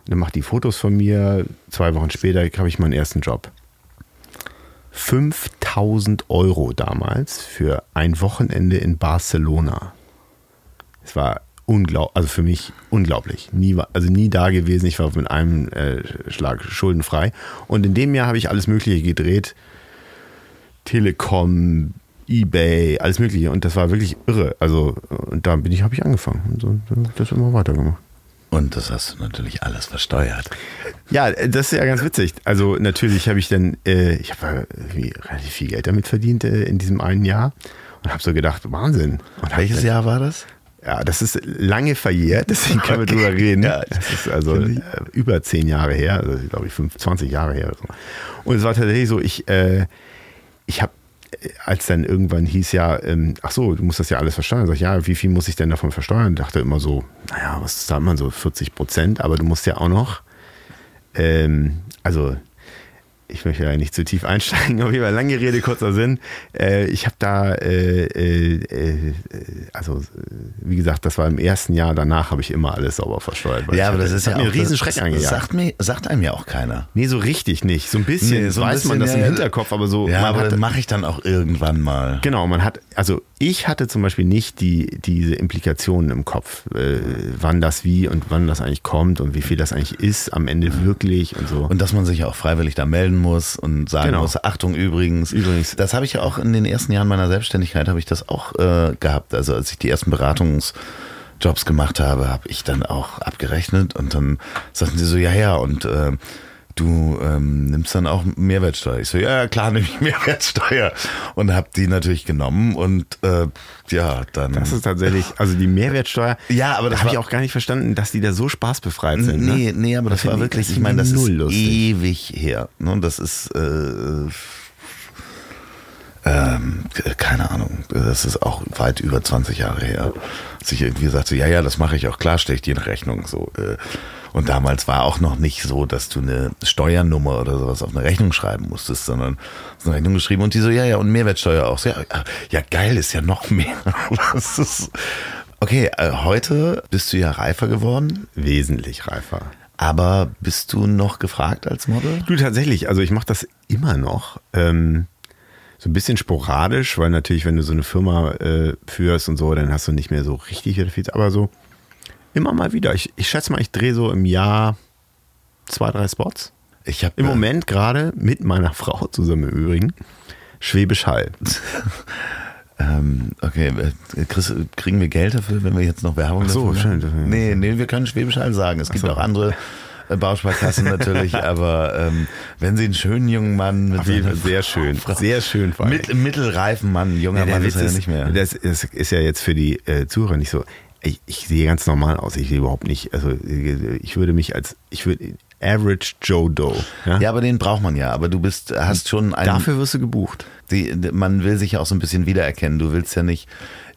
dann macht die Fotos von mir. Zwei Wochen später habe ich meinen ersten Job. 5000 Euro damals für ein Wochenende in Barcelona. Es war unglaublich, also für mich unglaublich. Nie, also nie da gewesen. Ich war mit einem äh, Schlag schuldenfrei. Und in dem Jahr habe ich alles Mögliche gedreht. Telekom, Ebay, alles Mögliche. Und das war wirklich irre. Also, und da bin ich, habe ich angefangen. Und so, das immer weitergemacht. Und das hast du natürlich alles versteuert. Ja, das ist ja ganz witzig. Also natürlich habe ich dann, äh, ich habe irgendwie relativ viel Geld damit verdient äh, in diesem einen Jahr und habe so gedacht, Wahnsinn. Und Welches dann- Jahr war das? Ja, das ist lange verjährt, deswegen können wir drüber reden. Ja, das ist also äh, über zehn Jahre her, also glaube ich 25 Jahre her. Oder so. Und es war tatsächlich so, ich, äh, ich habe, als dann irgendwann hieß ja, ähm, ach so, du musst das ja alles versteuern. Sag ich, ja, wie viel muss ich denn davon versteuern? Dachte immer so, naja, was zahlt man so, 40 Prozent, aber du musst ja auch noch, ähm, also ich möchte ja nicht zu tief einsteigen, *laughs* auf jeden Fall lange Rede, kurzer Sinn. Äh, ich habe da, äh, äh, äh, also äh, wie gesagt, das war im ersten Jahr, danach habe ich immer alles sauber versteuert. Ja, aber hatte- das ist ja hat mir einen auch riesen das- Schreck das angejagt. Sagt, mir, sagt einem ja auch keiner. Nee, so richtig nicht. So ein bisschen Nee, so ein weiß man bisschen, das ja, im. Hinterkopf, aber so. Ja, man aber das mache ich dann auch irgendwann mal. Genau, man hat, also ich hatte zum Beispiel nicht die, diese Implikationen im Kopf, äh, wann das wie und wann das eigentlich kommt und wie viel das eigentlich ist am Ende wirklich und so. Und dass man sich ja auch freiwillig da melden muss und sagen Genau. muss, Achtung übrigens. Übrigens. Das habe ich ja auch in den ersten Jahren meiner Selbstständigkeit, habe ich das auch äh, gehabt. Also als ich die ersten Beratungsjobs gemacht habe, habe ich dann auch abgerechnet und dann sagten sie so, ja, ja, und äh, du ähm, nimmst dann auch Mehrwertsteuer. Ich so, ja, klar nehme ich *laughs* Mehrwertsteuer. Und habe die natürlich genommen und äh, ja, dann... das ist tatsächlich, also die Mehrwertsteuer, Ja, aber das da habe ich war- auch gar nicht verstanden, dass die da so spaßbefreit sind. ne? Nee, nee, aber das, war finde wirklich, das ich meine, das ist lustig. ewig her. Ne? Das ist, äh, ähm, keine Ahnung, das ist auch weit über 20 Jahre her. Dass ich irgendwie sagte, ja, ja, das mache ich auch, klar stelle ich dir in Rechnung. So, äh, und damals war auch noch nicht so, dass du eine Steuernummer oder sowas auf eine Rechnung schreiben musstest, sondern hast eine Rechnung geschrieben und die so, ja, ja, und Mehrwertsteuer auch. So, ja, ja, geil, ist ja noch mehr. *laughs* Das ist, okay, äh, heute bist du ja reifer geworden. Wesentlich reifer. Aber bist du noch gefragt als Model? Du tatsächlich, also ich mache das immer noch. Ähm, so ein bisschen sporadisch, weil natürlich, wenn du so eine Firma äh, führst und so, dann hast du nicht mehr so richtig viel. Aber so immer mal wieder. Ich, ich schätze mal, ich drehe so im Jahr zwei, drei Spots. Ich habe Im Moment gerade mit meiner *laughs* Frau zusammen im Übrigen Schwäbisch Hall. *laughs* Ähm, okay, äh, Chris, kriegen wir Geld dafür, wenn wir jetzt noch Werbung Ach so, dafür schön. machen? Nee, nee, wir können Schwäbisch Hall sagen. Es gibt so. auch andere Bausparkassen natürlich, *laughs* aber ähm, wenn Sie einen schönen jungen Mann mit Fall sehr schön. Sehr schön vor allem. mit, mittelreifen Mann, junger Ja, Mann Witz ist er ja ist, nicht mehr. Das ist, ist ja jetzt für die äh, Zuhörer nicht so. Ich, ich sehe ganz normal aus. Ich sehe überhaupt nicht. Also ich würde mich als ich würde Average Joe Doe. Ja? ja, aber den braucht man ja. Aber du bist, hast schon einen. Dafür wirst du gebucht. Die, man will sich ja auch so ein bisschen wiedererkennen. Du willst ja nicht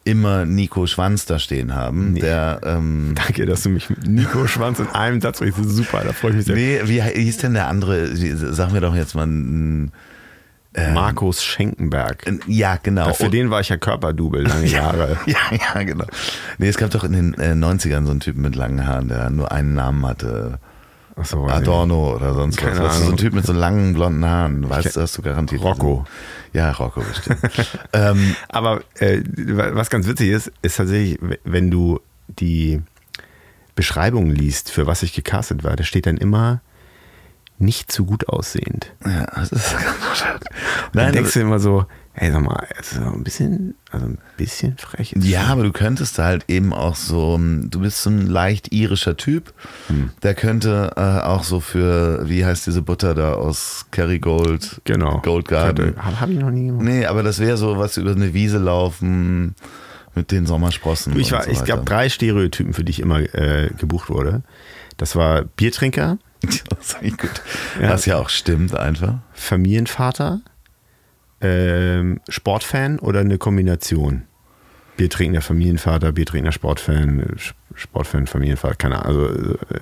immer Nico Schwanz da stehen haben, Nee. der ähm, Danke, dass du mich mit Nico Schwanz in einem Satz ist super, da freue ich mich sehr. Nee, wie hieß denn der andere? Sag mir doch jetzt mal. ein- Markus Schenkenberg. Ja, genau. Für den war ich ja Körperdouble lange *laughs* Jahre. *laughs* ja, ja, genau. Nee, es gab doch in den äh, 90ern so einen Typen mit langen Haaren, der nur einen Namen hatte. So, weiß ich Adorno oder sonst Keine was. Du, so ein Ahnung. Typ mit so langen blonden Haaren. Du weißt, hast du garantiert. Rocco. Ja, Rocco bestimmt. *laughs* ähm, Aber äh, was ganz witzig ist, ist tatsächlich, wenn du die Beschreibung liest, für was ich gecastet war, da steht dann immer nicht zu gut aussehend. ja, das ist *laughs* ganz Dann Nein, denkst aber, du immer so, hey, sag mal, also ein bisschen, also ein bisschen frech. ist ja, schon. aber du könntest halt eben auch so, du bist so ein leicht irischer Typ, Hm. der könnte äh, auch so für, wie heißt diese Butter da aus Kerrygold? genau. Gold Garden. Habe hab ich noch nie gemacht. Nee, aber das wäre so was über eine Wiese laufen mit den Sommersprossen. Ich und war, so ich gab drei Stereotypen, für die ich immer äh, gebucht wurde. Das war Biertrinker, Das ist eigentlich gut. Ja. Was ja auch stimmt einfach. Familienvater, ähm, Sportfan oder eine Kombination? Biertrinkender Familienvater, Biertrinkender Sportfan, äh, Sch- Sportfan, Familienvater, keine Ahnung. Also, äh,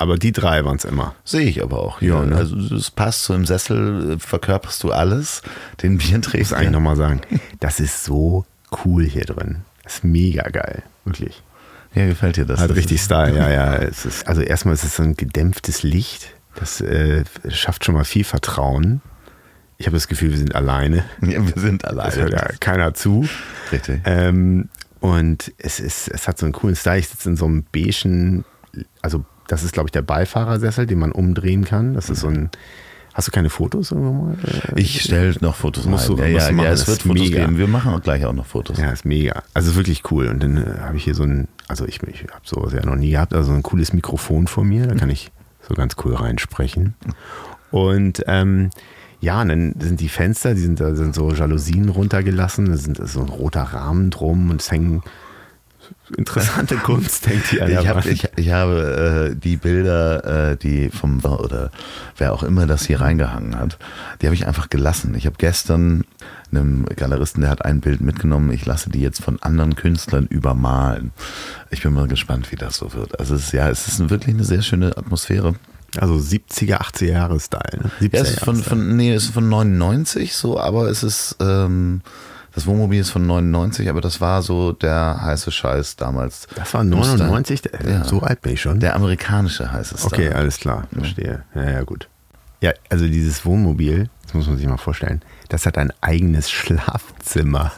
aber die drei waren es immer. Sehe ich aber auch. Ja, Ja, ne? Also es passt so im Sessel, äh, verkörperst du alles. Den Ich muss eigentlich Bierträger. nochmal sagen, *laughs* das ist so cool hier drin. Das ist mega geil, wirklich. Ja, gefällt dir das? Hat richtig Style, ja, ja. Es ist, also erstmal ist es so ein gedämpftes Licht. Das äh, schafft schon mal viel Vertrauen. Ich habe das Gefühl, wir sind alleine. *laughs* Ja, wir sind Es alleine. hört ja keiner zu. Richtig. Ähm, und es, ist, es hat so einen coolen Style. Ich sitze in so einem beigen, also das ist, glaube ich, der Beifahrersessel, den man umdrehen kann. Das ist so ein. Hast du keine Fotos irgendwo mal? Äh, Ich stelle noch Fotos Musst rein. du- ja, ja, ja, es wird Fotos mega. geben. Wir machen auch gleich auch noch Fotos. Ja, ist mega. Also wirklich cool. Und dann äh, habe ich hier so ein, also ich, ich habe sowas ja noch nie gehabt, also ein cooles Mikrofon vor mir, da kann ich so ganz cool reinsprechen. Und ähm, ja, und dann sind die Fenster, die sind da sind so Jalousien runtergelassen, da sind so ein roter Rahmen drum und es hängen interessante *laughs* Kunst, an der Ich, hab, ich, ich habe äh, die Bilder, äh, die vom oder wer auch immer das hier reingehangen hat, die habe ich einfach gelassen. Ich habe gestern einem Galeristen, der hat ein Bild mitgenommen. Ich lasse die jetzt von anderen Künstlern übermalen. Ich bin mal gespannt, wie das so wird. Also es ist, ja, es ist wirklich eine sehr schöne Atmosphäre. Also 70er, 80er Jahre Style. Ne? 70er Ja, es ist von, von, nee, es ist von 99 so, aber es ist, ähm, das Wohnmobil ist von 99, aber das war so der heiße Scheiß damals. das war Muss da- 99, Ja. so alt bin ich schon. Der amerikanische heiße Star. Okay, alles klar, verstehe. Ja, ja, gut. Ja, also dieses Wohnmobil, das muss man sich mal vorstellen, das hat ein eigenes Schlafzimmer.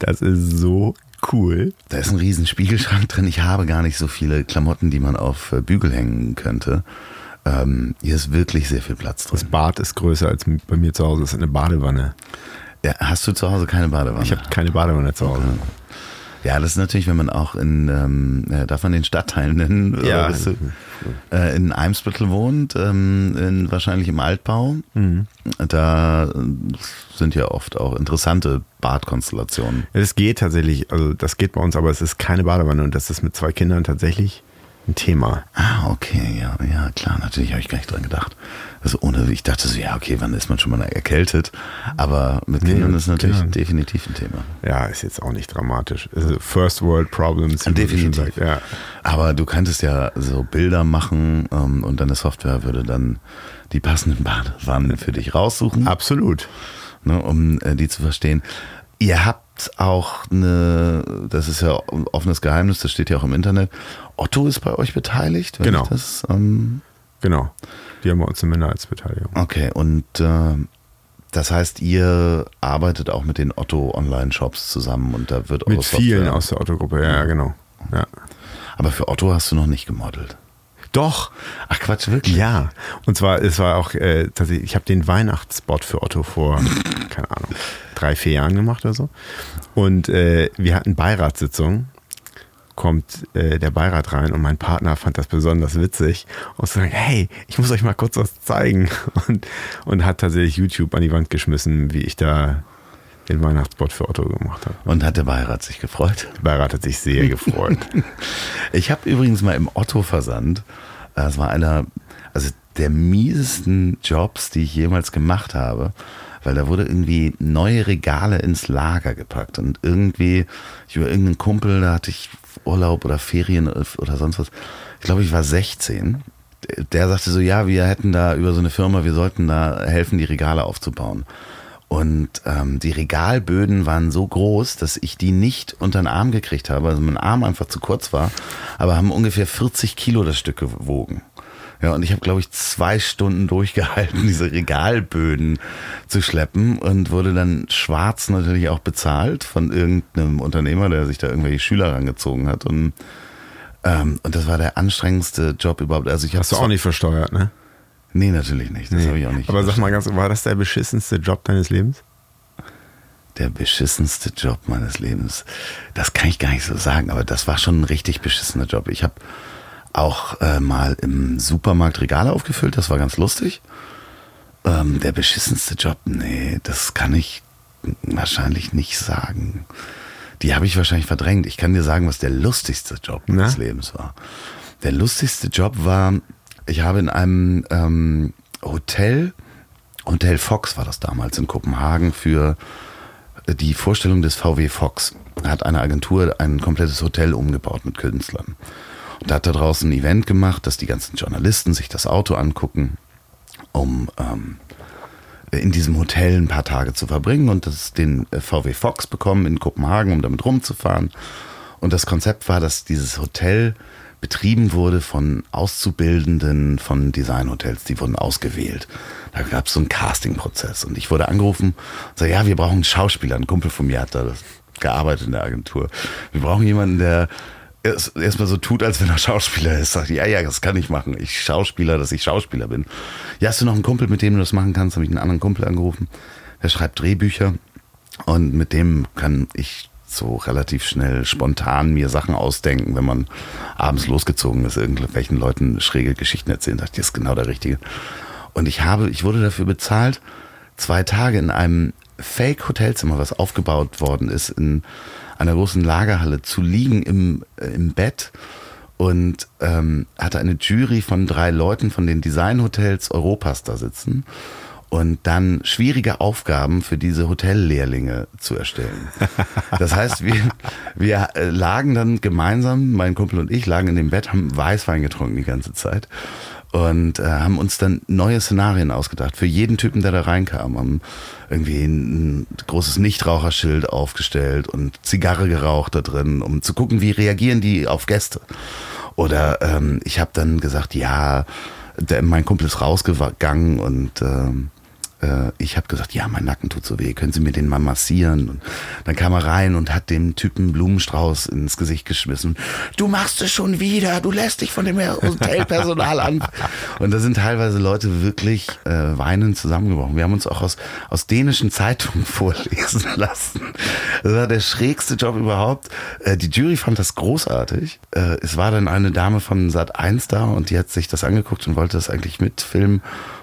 Das ist so cool. Da ist ein riesen Spiegelschrank drin. Ich habe gar nicht so viele Klamotten, die man auf äh, Bügel hängen könnte. Ähm, hier ist wirklich sehr viel Platz Das drin. Bad ist größer als bei mir zu Hause. Das ist eine Badewanne. Ja, hast du zu Hause keine Badewanne? Ich habe keine Badewanne zu Hause. ja, das ist natürlich, wenn man auch in, ähm, äh, darf man den Stadtteil *laughs* nennen? Ja. du, äh, in Eimsbüttel wohnt, ähm, in, wahrscheinlich im Altbau. Mhm. Da sind ja oft auch interessante Badkonstellationen. Das geht tatsächlich, also das geht bei uns, aber es ist keine Badewanne und das ist mit zwei Kindern tatsächlich ein Thema. Ah, okay, ja, ja, klar, natürlich habe ich gar nicht dran gedacht. Also ohne, ich dachte so, ja, okay, wann ist man schon mal erkältet? Aber mit Nee, Kindern mit ist natürlich Kindern. definitiv ein Thema. Ja, ist jetzt auch nicht dramatisch. Also First World Problems. Definitiv. Ja. Aber du könntest ja so Bilder machen ähm, und deine Software würde dann die passenden Badewannen für dich raussuchen, Absolut. ne, um äh, die zu verstehen. Ihr habt auch eine, das ist ja ein offenes Geheimnis, das steht ja auch im Internet. Otto ist bei euch beteiligt. wenn Genau. Ich das, ähm, Genau. Die haben bei uns eine Minderheitsbeteiligung. Okay, und äh, das heißt, ihr arbeitet auch mit den Otto Online-Shops zusammen und da wird Mit vielen aus der Otto-Gruppe, ja, ja, genau. Ja. Aber für Otto hast du noch nicht gemodelt. Doch. Ach Quatsch, wirklich? Ja. Und zwar, es war auch, äh, tatsächlich, ich habe den Weihnachtsspot für Otto vor, keine Ahnung, drei, vier Jahren gemacht oder so. Und äh, wir hatten Beiratssitzung kommt äh, der Beirat rein und mein Partner fand das besonders witzig und so sagen, hey, ich muss euch mal kurz was zeigen *laughs* und, und hat tatsächlich YouTube an die Wand geschmissen, wie ich da den Weihnachtsbot für Otto gemacht habe. Und hat der Beirat sich gefreut? Der Beirat hat sich sehr gefreut. *laughs* ich habe übrigens mal im Otto-Versand, das war einer, also der miesesten Jobs, die ich jemals gemacht habe, weil da wurde irgendwie neue Regale ins Lager gepackt und irgendwie, ich über irgendeinen Kumpel, da hatte ich Urlaub oder Ferien oder sonst was. Ich glaube, ich war 16. Der sagte so, ja, wir hätten da über so eine Firma, wir sollten da helfen, die Regale aufzubauen. Und ähm, die Regalböden waren so groß, dass ich die nicht unter den Arm gekriegt habe, also mein Arm einfach zu kurz war, aber haben ungefähr 40 Kilo das Stück gewogen. Ja, und ich habe, glaube ich, zwei Stunden durchgehalten, *laughs* diese Regalböden zu schleppen und wurde dann schwarz natürlich auch bezahlt von irgendeinem Unternehmer, der sich da irgendwelche Schüler rangezogen hat. Und, ähm, und das war der anstrengendste Job überhaupt. Also ich Hast du auch nicht versteuert, ne? Nee, natürlich nicht. Das nee. habe ich auch nicht. Aber sag mal ganz, war das der beschissenste Job deines Lebens? Der beschissenste Job meines Lebens. Das kann ich gar nicht so sagen, aber das war schon ein richtig beschissener Job. Ich habe auch äh, mal im Supermarkt Regale aufgefüllt, das war ganz lustig. Ähm, der beschissenste Job, nee, das kann ich wahrscheinlich nicht sagen. Die habe ich wahrscheinlich verdrängt. Ich kann dir sagen, was der lustigste Job des Lebens war. Der lustigste Job war, ich habe in einem ähm, Hotel, Hotel Fox war das damals in Kopenhagen, für die Vorstellung des VW Fox. Hat eine Agentur ein komplettes Hotel umgebaut mit Künstlern. Und da hat er draußen ein Event gemacht, dass die ganzen Journalisten sich das Auto angucken, um ähm, in diesem Hotel ein paar Tage zu verbringen und das, den äh, VW Fox bekommen in Kopenhagen, um damit rumzufahren. Und das Konzept war, dass dieses Hotel betrieben wurde von Auszubildenden von Designhotels, die wurden ausgewählt. Da gab es so einen Castingprozess und ich wurde angerufen und sagte, ja, wir brauchen einen Schauspieler. Ein Kumpel von mir hat da gearbeitet in der Agentur. Wir brauchen jemanden, der erstmal so tut, als wenn er Schauspieler ist. Sagt, ja, ja, das kann ich machen. Ich Schauspieler, dass ich Schauspieler bin. Ja, hast du noch einen Kumpel, mit dem du das machen kannst? Habe ich einen anderen Kumpel angerufen. Der schreibt Drehbücher und mit dem kann ich so relativ schnell spontan mir Sachen ausdenken, wenn man abends losgezogen ist, irgendwelchen Leuten schräge Geschichten erzählen. Dachte, das ist genau der Richtige. Und ich habe, ich wurde dafür bezahlt, zwei Tage in einem Fake-Hotelzimmer, was aufgebaut worden ist in einer großen Lagerhalle zu liegen im, äh, im Bett und ähm, hatte eine Jury von drei Leuten von den Designhotels Europas da sitzen und dann schwierige Aufgaben für diese Hotellehrlinge zu erstellen. Das heißt, wir, wir äh, lagen dann gemeinsam, mein Kumpel und ich lagen in dem Bett, haben Weißwein getrunken die ganze Zeit und äh, haben uns dann neue Szenarien ausgedacht für jeden Typen, der da reinkam. Haben irgendwie ein großes Nichtraucherschild aufgestellt und Zigarre geraucht da drin, um zu gucken, wie reagieren die auf Gäste. Oder ähm, ich habe dann gesagt, ja, der, mein Kumpel ist rausgegangen und ähm, äh, ich habe gesagt, ja, mein Nacken tut so weh, können Sie mir den mal massieren? Und dann kam er rein und hat dem Typen Blumenstrauß ins Gesicht geschmissen. Du machst es schon wieder, du lässt dich von dem Hotelpersonal an. Und da sind teilweise Leute wirklich äh, weinend zusammengebrochen. Wir haben uns auch aus, aus dänischen Zeitungen *laughs* vorlesen lassen. Das war der schrägste Job überhaupt. Äh, die Jury fand das großartig. Äh, es war dann eine Dame von Sat 1 da und die hat sich das angeguckt und wollte das eigentlich mitfilmen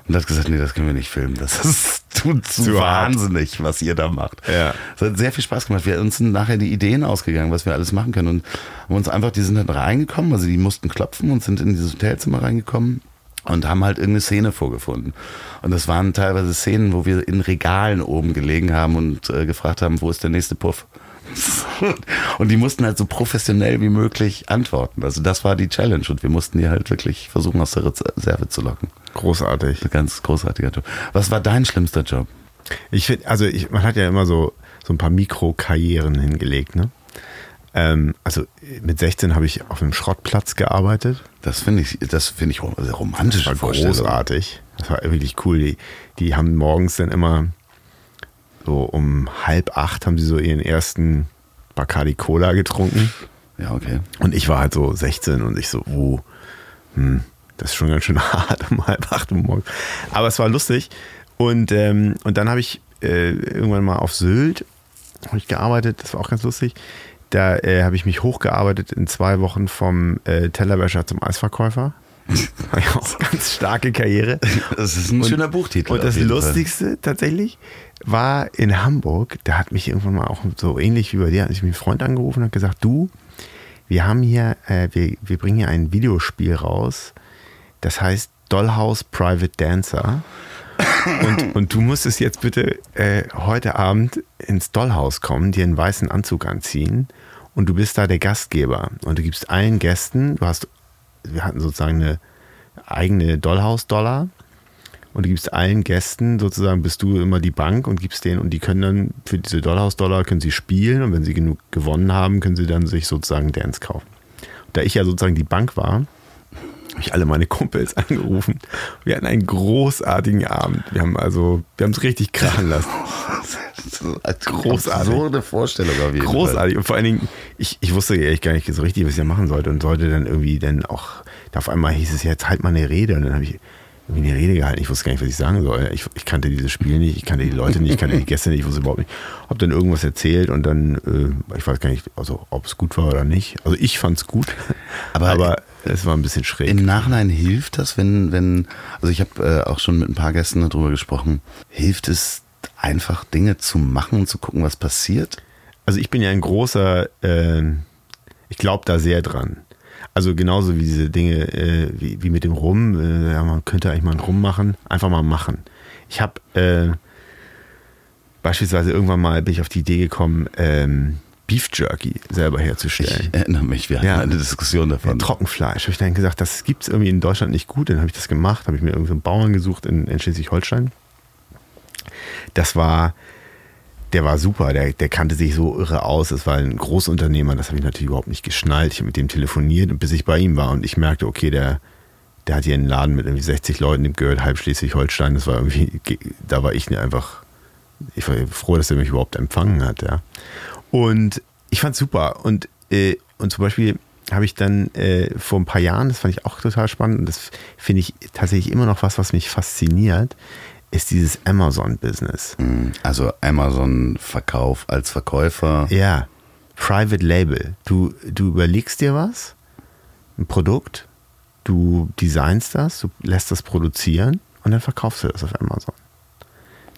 und hat gesagt, nee, das können wir nicht filmen. Das ist tut zu, zu wahnsinnig, was ihr da macht. Ja. Es hat sehr viel Spaß gemacht. Wir uns sind nachher die Ideen ausgegangen, was wir alles machen können. Und haben uns einfach, die sind dann reingekommen, also die mussten klopfen und sind in dieses Hotelzimmer reingekommen und haben halt irgendeine Szene vorgefunden. Und das waren teilweise Szenen, wo wir in Regalen oben gelegen haben und äh, gefragt haben, wo ist der nächste Puff? Und die mussten halt so professionell wie möglich antworten. Also das war die Challenge und wir mussten die halt wirklich versuchen, aus der Reserve zu locken. Großartig. Ein ganz großartiger Job. Was war dein schlimmster Job? Ich finde, also ich, man hat ja immer so, so ein paar Mikrokarrieren hingelegt, ne? Ähm, also mit 16 habe ich auf einem Schrottplatz gearbeitet. Das finde ich, das finde ich romantisch. Das war großartig. Das war wirklich cool. Die, die haben morgens dann immer so um halb acht haben sie so ihren ersten Bacardi Cola getrunken. Ja, okay. Und ich war halt so 16 und ich so, uh, hm, Das ist schon ganz schön *laughs* hart um halb acht Uhr morgens. Aber es war lustig. Und, ähm, und dann habe ich äh, irgendwann mal auf Sylt hab ich gearbeitet. Das war auch ganz lustig. Da äh, habe ich mich hochgearbeitet in zwei Wochen vom äh, Tellerwäscher zum Eisverkäufer. Ganz starke Karriere. Das ist ein Und- schöner Buchtitel. Und das jeden Fall. Lustigste tatsächlich war in Hamburg, da hat mich irgendwann mal auch so ähnlich wie bei dir, hat mich ein Freund angerufen und hat gesagt, du, wir haben hier, äh, wir, wir bringen hier ein Videospiel raus, das heißt Dollhouse Private Dancer. Und, und du musst es jetzt bitte äh, heute Abend ins Dollhaus kommen, dir einen weißen Anzug anziehen und du bist da der Gastgeber. Und du gibst allen Gästen, du hast, wir hatten sozusagen eine eigene Dollhaus-Dollar und du gibst allen Gästen sozusagen, bist du immer die Bank und gibst denen und die können dann für diese Dollhaus-Dollar können sie spielen und wenn sie genug gewonnen haben, können sie dann sich sozusagen Dance kaufen. Da ich ja sozusagen die Bank war, habe ich alle meine Kumpels *laughs* angerufen. Wir hatten einen großartigen Abend. Wir haben also, wir haben es richtig krachen lassen. Großartig. Eine Vorstellung auf jeden Fall. Großartig. Und vor allen Dingen, ich, ich wusste ehrlich gar nicht so richtig, was ich machen sollte und sollte dann irgendwie dann auch, da auf einmal hieß es jetzt halt mal eine Rede und dann habe ich irgendwie eine Rede gehalten. Ich wusste gar nicht, was ich sagen soll. Ich, ich kannte dieses Spiel nicht, ich kannte die Leute nicht, ich kannte die Gäste nicht, ich wusste überhaupt nicht. Hab dann irgendwas erzählt und dann, äh, ich weiß gar nicht, also ob es gut war oder nicht. Also ich fand es gut, Aber- aber, es war ein bisschen schräg. Im Nachhinein hilft das, wenn, wenn, also ich habe äh, auch schon mit ein paar Gästen darüber gesprochen, hilft es einfach Dinge zu machen und zu gucken, was passiert? Also ich bin ja ein großer, äh, ich glaube da sehr dran. Also genauso wie diese Dinge, äh, wie, wie mit dem Rum, äh, ja, man könnte eigentlich mal einen Rum machen, einfach mal machen. Ich habe äh, beispielsweise irgendwann mal bin ich auf die Idee gekommen, ähm, Beef Jerky selber herzustellen. Ich erinnere mich, wir hatten Ja. eine Diskussion Ja, davon. Trockenfleisch. Habe ich dann gesagt, das gibt es irgendwie in Deutschland nicht gut. Dann habe ich das gemacht, habe ich mir irgendeinen Bauern gesucht in, in Schleswig-Holstein. Das war, der war super, der, der kannte sich so irre aus. Es war ein Großunternehmer, das habe ich natürlich überhaupt nicht geschnallt. Ich habe mit dem telefoniert, bis ich bei ihm war und ich merkte, okay, der, der hat hier einen Laden mit irgendwie 60 Leuten, dem gehört halb Schleswig-Holstein. Das war irgendwie, da war ich einfach, ich war froh, dass er mich überhaupt empfangen hat, ja. Und ich fand's super. Und, äh, und zum Beispiel habe ich dann äh, vor ein paar Jahren, das fand ich auch total spannend, und das finde ich tatsächlich immer noch was, was mich fasziniert, ist dieses Amazon-Business. Hm, Also Amazon-Verkauf als Verkäufer. Ja, Private Label. Du, du überlegst dir was, ein Produkt, du designst das, du lässt das produzieren und dann verkaufst du das auf Amazon.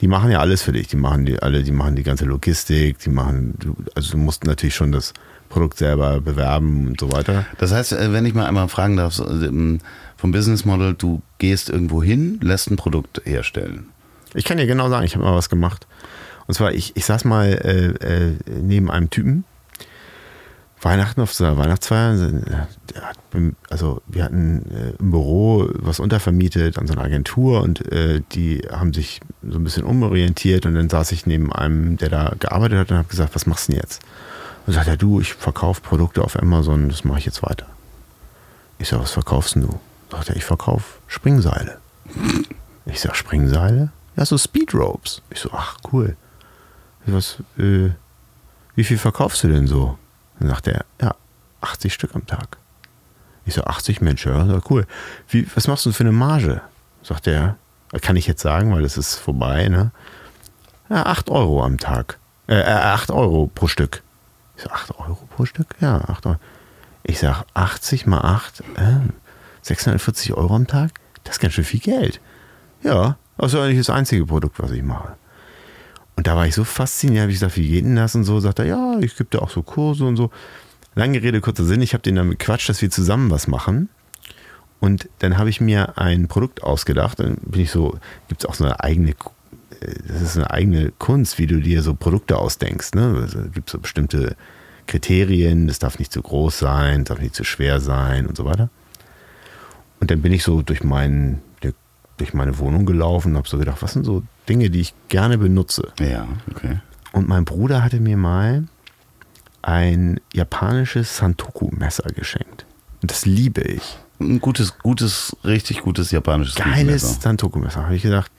Die machen ja alles für dich. Die machen die alle, die machen die ganze Logistik, die machen, du, also du musst natürlich schon das Produkt selber bewerben und so weiter. Das heißt, äh, wenn ich mal einmal fragen darf, ähm, vom Business Model, du gehst irgendwo hin, lässt ein Produkt herstellen. Ich kann dir genau sagen, ich habe mal was gemacht. Und zwar, ich, ich saß mal äh, äh, neben einem Typen, Weihnachten auf so einer Weihnachtsfeier. Hat, also wir hatten äh, im Büro was untervermietet an so einer Agentur und äh, die haben sich so ein bisschen umorientiert und dann saß ich neben einem, der da gearbeitet hat und habe gesagt, was machst du denn jetzt? Und sagt er, du, ich verkaufe Produkte auf Amazon, das mache ich jetzt weiter. Ich sag, was verkaufst du? Sagt er, ich verkaufe Springseile. Ich sag, Springseile? Ja, so Speed Ropes. Ich so, ach, cool. Was, äh, wie viel verkaufst du denn so? Dann sagt er, ja, 80 Stück am Tag. Ich so, 80 Mensch, ja, ja, cool. Wie, was machst du für eine Marge? Sagt er, kann ich jetzt sagen, weil es ist vorbei, ne? Ja, 8 Euro am Tag. Äh, äh, 8 Euro pro Stück. Ich so, 8 Euro pro Stück? Ja, 8 Euro. Ich sag, 80 mal 8, äh, 640 Euro am Tag? Das ist ganz schön viel Geld. Ja, das ist nicht das einzige Produkt, was ich mache. Und da war ich so fasziniert, habe ich gesagt, wie geht denn das und so? Sagt er, ja, ich gebe da auch so Kurse und so. Lange Rede, kurzer Sinn, ich habe den dann gequatscht, dass wir zusammen was machen. Und dann habe ich mir ein Produkt ausgedacht. Dann bin ich so, gibt es auch so eine eigene, äh, das ist eine eigene Kunst, wie du dir so Produkte ausdenkst. Ne? Also, gibt so bestimmte Kriterien, das darf nicht zu groß sein, darf nicht zu schwer sein und so weiter. Und dann bin ich so durch, meinen, durch meine Wohnung gelaufen und habe so gedacht, was sind so Dinge, die ich gerne benutze. Ja, okay. Und mein Bruder hatte mir mal ein japanisches Santoku-Messer geschenkt. Und das liebe ich. Ein gutes, gutes, richtig gutes japanisches Geiles. Santoku-Messer. Habe ich gedacht,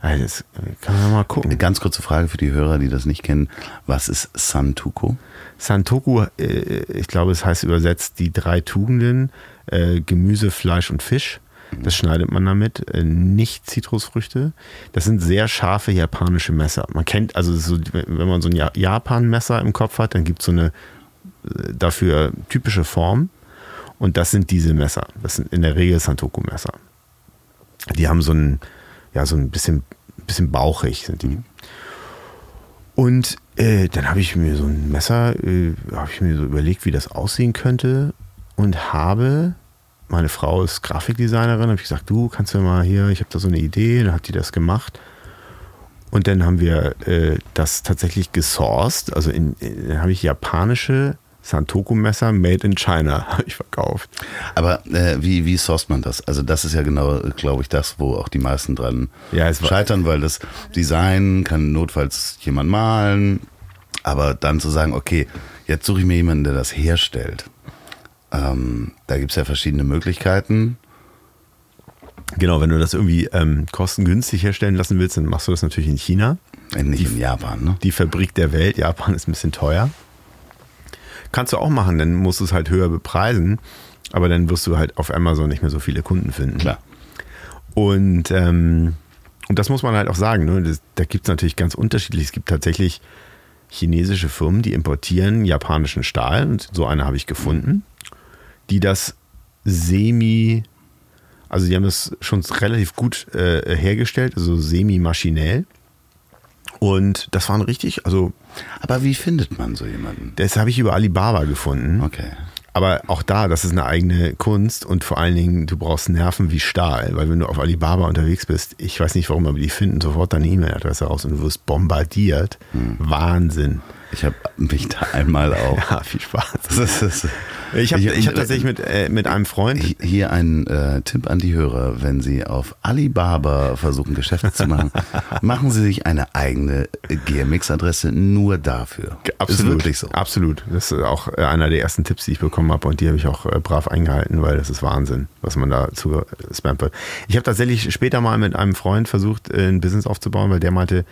ey, das kann man mal Eine gucken. ganz kurze Frage für die Hörer, die das nicht kennen. Was ist Santuko? Santoku, äh, ich glaube, es heißt übersetzt die drei Tugenden, äh, Gemüse, Fleisch und Fisch. Das schneidet man damit. Äh, nicht Zitrusfrüchte. Das sind sehr scharfe japanische Messer. Man kennt, also so, wenn man so ein Japan-Messer im Kopf hat, dann gibt es so eine äh, dafür typische Form. Und das sind diese Messer. Das sind in der Regel Santoku-Messer. Die haben so ein, ja, so ein bisschen, bisschen bauchig sind die. Und äh, dann habe ich mir so ein Messer, äh, habe ich mir so überlegt, wie das aussehen könnte und habe, meine Frau ist Grafikdesignerin, habe ich gesagt, du kannst ja mal hier, ich habe da so eine Idee, dann hat die das gemacht. Und dann haben wir äh, das tatsächlich gesourced, also in, in, dann habe ich japanische Santoku-Messer made in China *laughs* habe ich verkauft. Aber äh, wie, wie sourced man das? Also das ist ja genau, glaube ich, das, wo auch die meisten dran Ja, scheitern, weil das Design kann notfalls jemand malen, aber dann zu sagen, okay, jetzt suche ich mir jemanden, der das herstellt. Ähm, da gibt es ja verschiedene Möglichkeiten. Genau, wenn du das irgendwie ähm, kostengünstig herstellen lassen willst, dann machst du das natürlich in China. Äh, Nicht in Japan, ne? Die Fabrik der Welt, Japan ist ein bisschen teuer. Kannst du auch machen, dann musst du es halt höher bepreisen, aber dann wirst du halt auf Amazon nicht mehr so viele Kunden finden. Klar. Und, ähm, und das muss man halt auch sagen. Ne? Das, da gibt es natürlich ganz unterschiedlich. Es gibt tatsächlich chinesische Firmen, die importieren japanischen Stahl. Und so eine habe ich gefunden, die das semi, also die haben das schon relativ gut äh, hergestellt, also semi-maschinell. Und das waren richtig, also Aber wie findet man so jemanden? das habe ich über Alibaba gefunden. Okay. Aber auch da, das ist eine eigene Kunst und vor allen Dingen, du brauchst Nerven wie Stahl, weil wenn du auf Alibaba unterwegs bist, ich weiß nicht warum, aber die finden sofort deine E-Mail-Adresse raus und du wirst bombardiert. Wahnsinn. Ich habe mich da einmal auch. *laughs* Ja, viel Spaß. Ist, Ich habe hab tatsächlich mit, äh, mit einem Freund, Hier ein äh, Tipp an die Hörer, wenn Sie auf Alibaba versuchen, Geschäfte zu machen, *laughs* machen Sie sich eine eigene GMX-Adresse nur dafür. Absolut. Ist wirklich so. Absolut. Das ist auch äh, einer der ersten Tipps, die ich bekommen habe und die habe ich auch äh, brav eingehalten, weil das ist Wahnsinn, was man da zu spammt wird. Ich habe tatsächlich später mal mit einem Freund versucht, äh, ein Business aufzubauen, weil der meinte,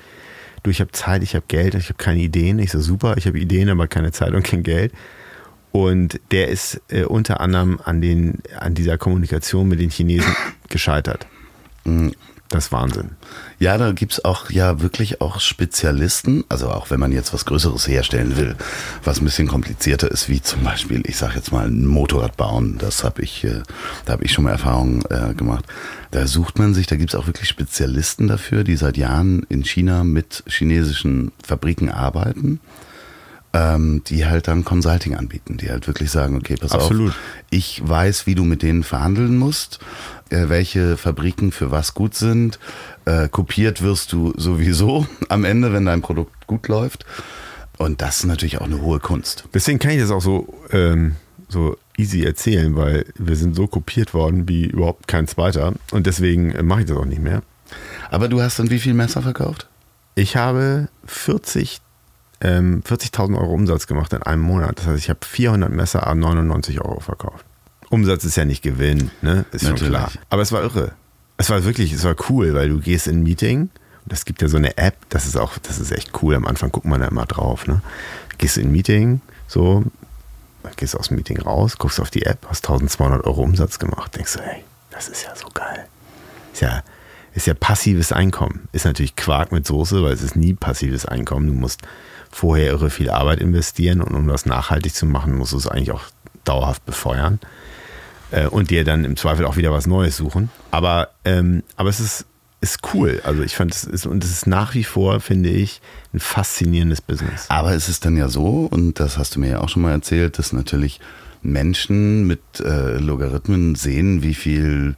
du, ich habe Zeit, ich habe Geld, ich habe keine Ideen. Ich so, super, ich habe Ideen, aber keine Zeit und kein Geld. Und der ist äh, unter anderem an, den, an dieser Kommunikation mit den Chinesen gescheitert. Das ist Wahnsinn. Ja, da gibt's auch ja wirklich auch Spezialisten, also auch wenn man jetzt was Größeres herstellen will, was ein bisschen komplizierter ist, wie zum Beispiel, ich sage jetzt mal, ein Motorrad bauen, das habe ich, äh, da habe ich schon mal Erfahrungen äh, gemacht. Da sucht man sich, da gibt's auch wirklich Spezialisten dafür, die seit Jahren in China mit chinesischen Fabriken arbeiten. ähm, die halt dann Consulting anbieten, die halt wirklich sagen, okay, pass Absolut. auf, ich weiß, wie du mit denen verhandeln musst, welche Fabriken für was gut sind. Äh, kopiert wirst du sowieso *laughs* am Ende, wenn dein Produkt gut läuft. Und das ist natürlich auch eine hohe Kunst. Deswegen kann ich das auch so, ähm, so easy erzählen, weil wir sind so kopiert worden wie überhaupt kein zweiter. Und deswegen äh, mache ich das auch nicht mehr. Aber du hast dann wie viel Messer verkauft? Ich habe 40 ähm, 40.000 Euro Umsatz gemacht in einem Monat. Das heißt, ich habe 400 Messer a 99 Euro verkauft. Umsatz ist ja nicht Gewinn, ne? Ist schon Natürlich. klar. Aber es war irre. Es war wirklich, es war cool, weil du gehst in ein Meeting und es gibt ja so eine App, das ist auch, das ist echt cool. Am Anfang guckt man da immer drauf, ne? Gehst in ein Meeting, so, gehst aus dem Meeting raus, guckst auf die App, hast 1200 Euro Umsatz gemacht, denkst du, hey, das ist ja so geil. Ist ja, ist ja passives Einkommen. Ist natürlich Quark mit Soße, weil es ist nie passives Einkommen. Du musst vorher irre viel Arbeit investieren und um das nachhaltig zu machen, musst du es eigentlich auch dauerhaft befeuern äh, und dir dann im Zweifel auch wieder was Neues suchen. Aber, ähm, aber es ist, ist cool. Also ich fand es ist, und es ist nach wie vor, finde ich, ein faszinierendes Business. Aber es ist dann ja so, und das hast du mir ja auch schon mal erzählt, dass natürlich Menschen mit äh, Logarithmen sehen, wie viel,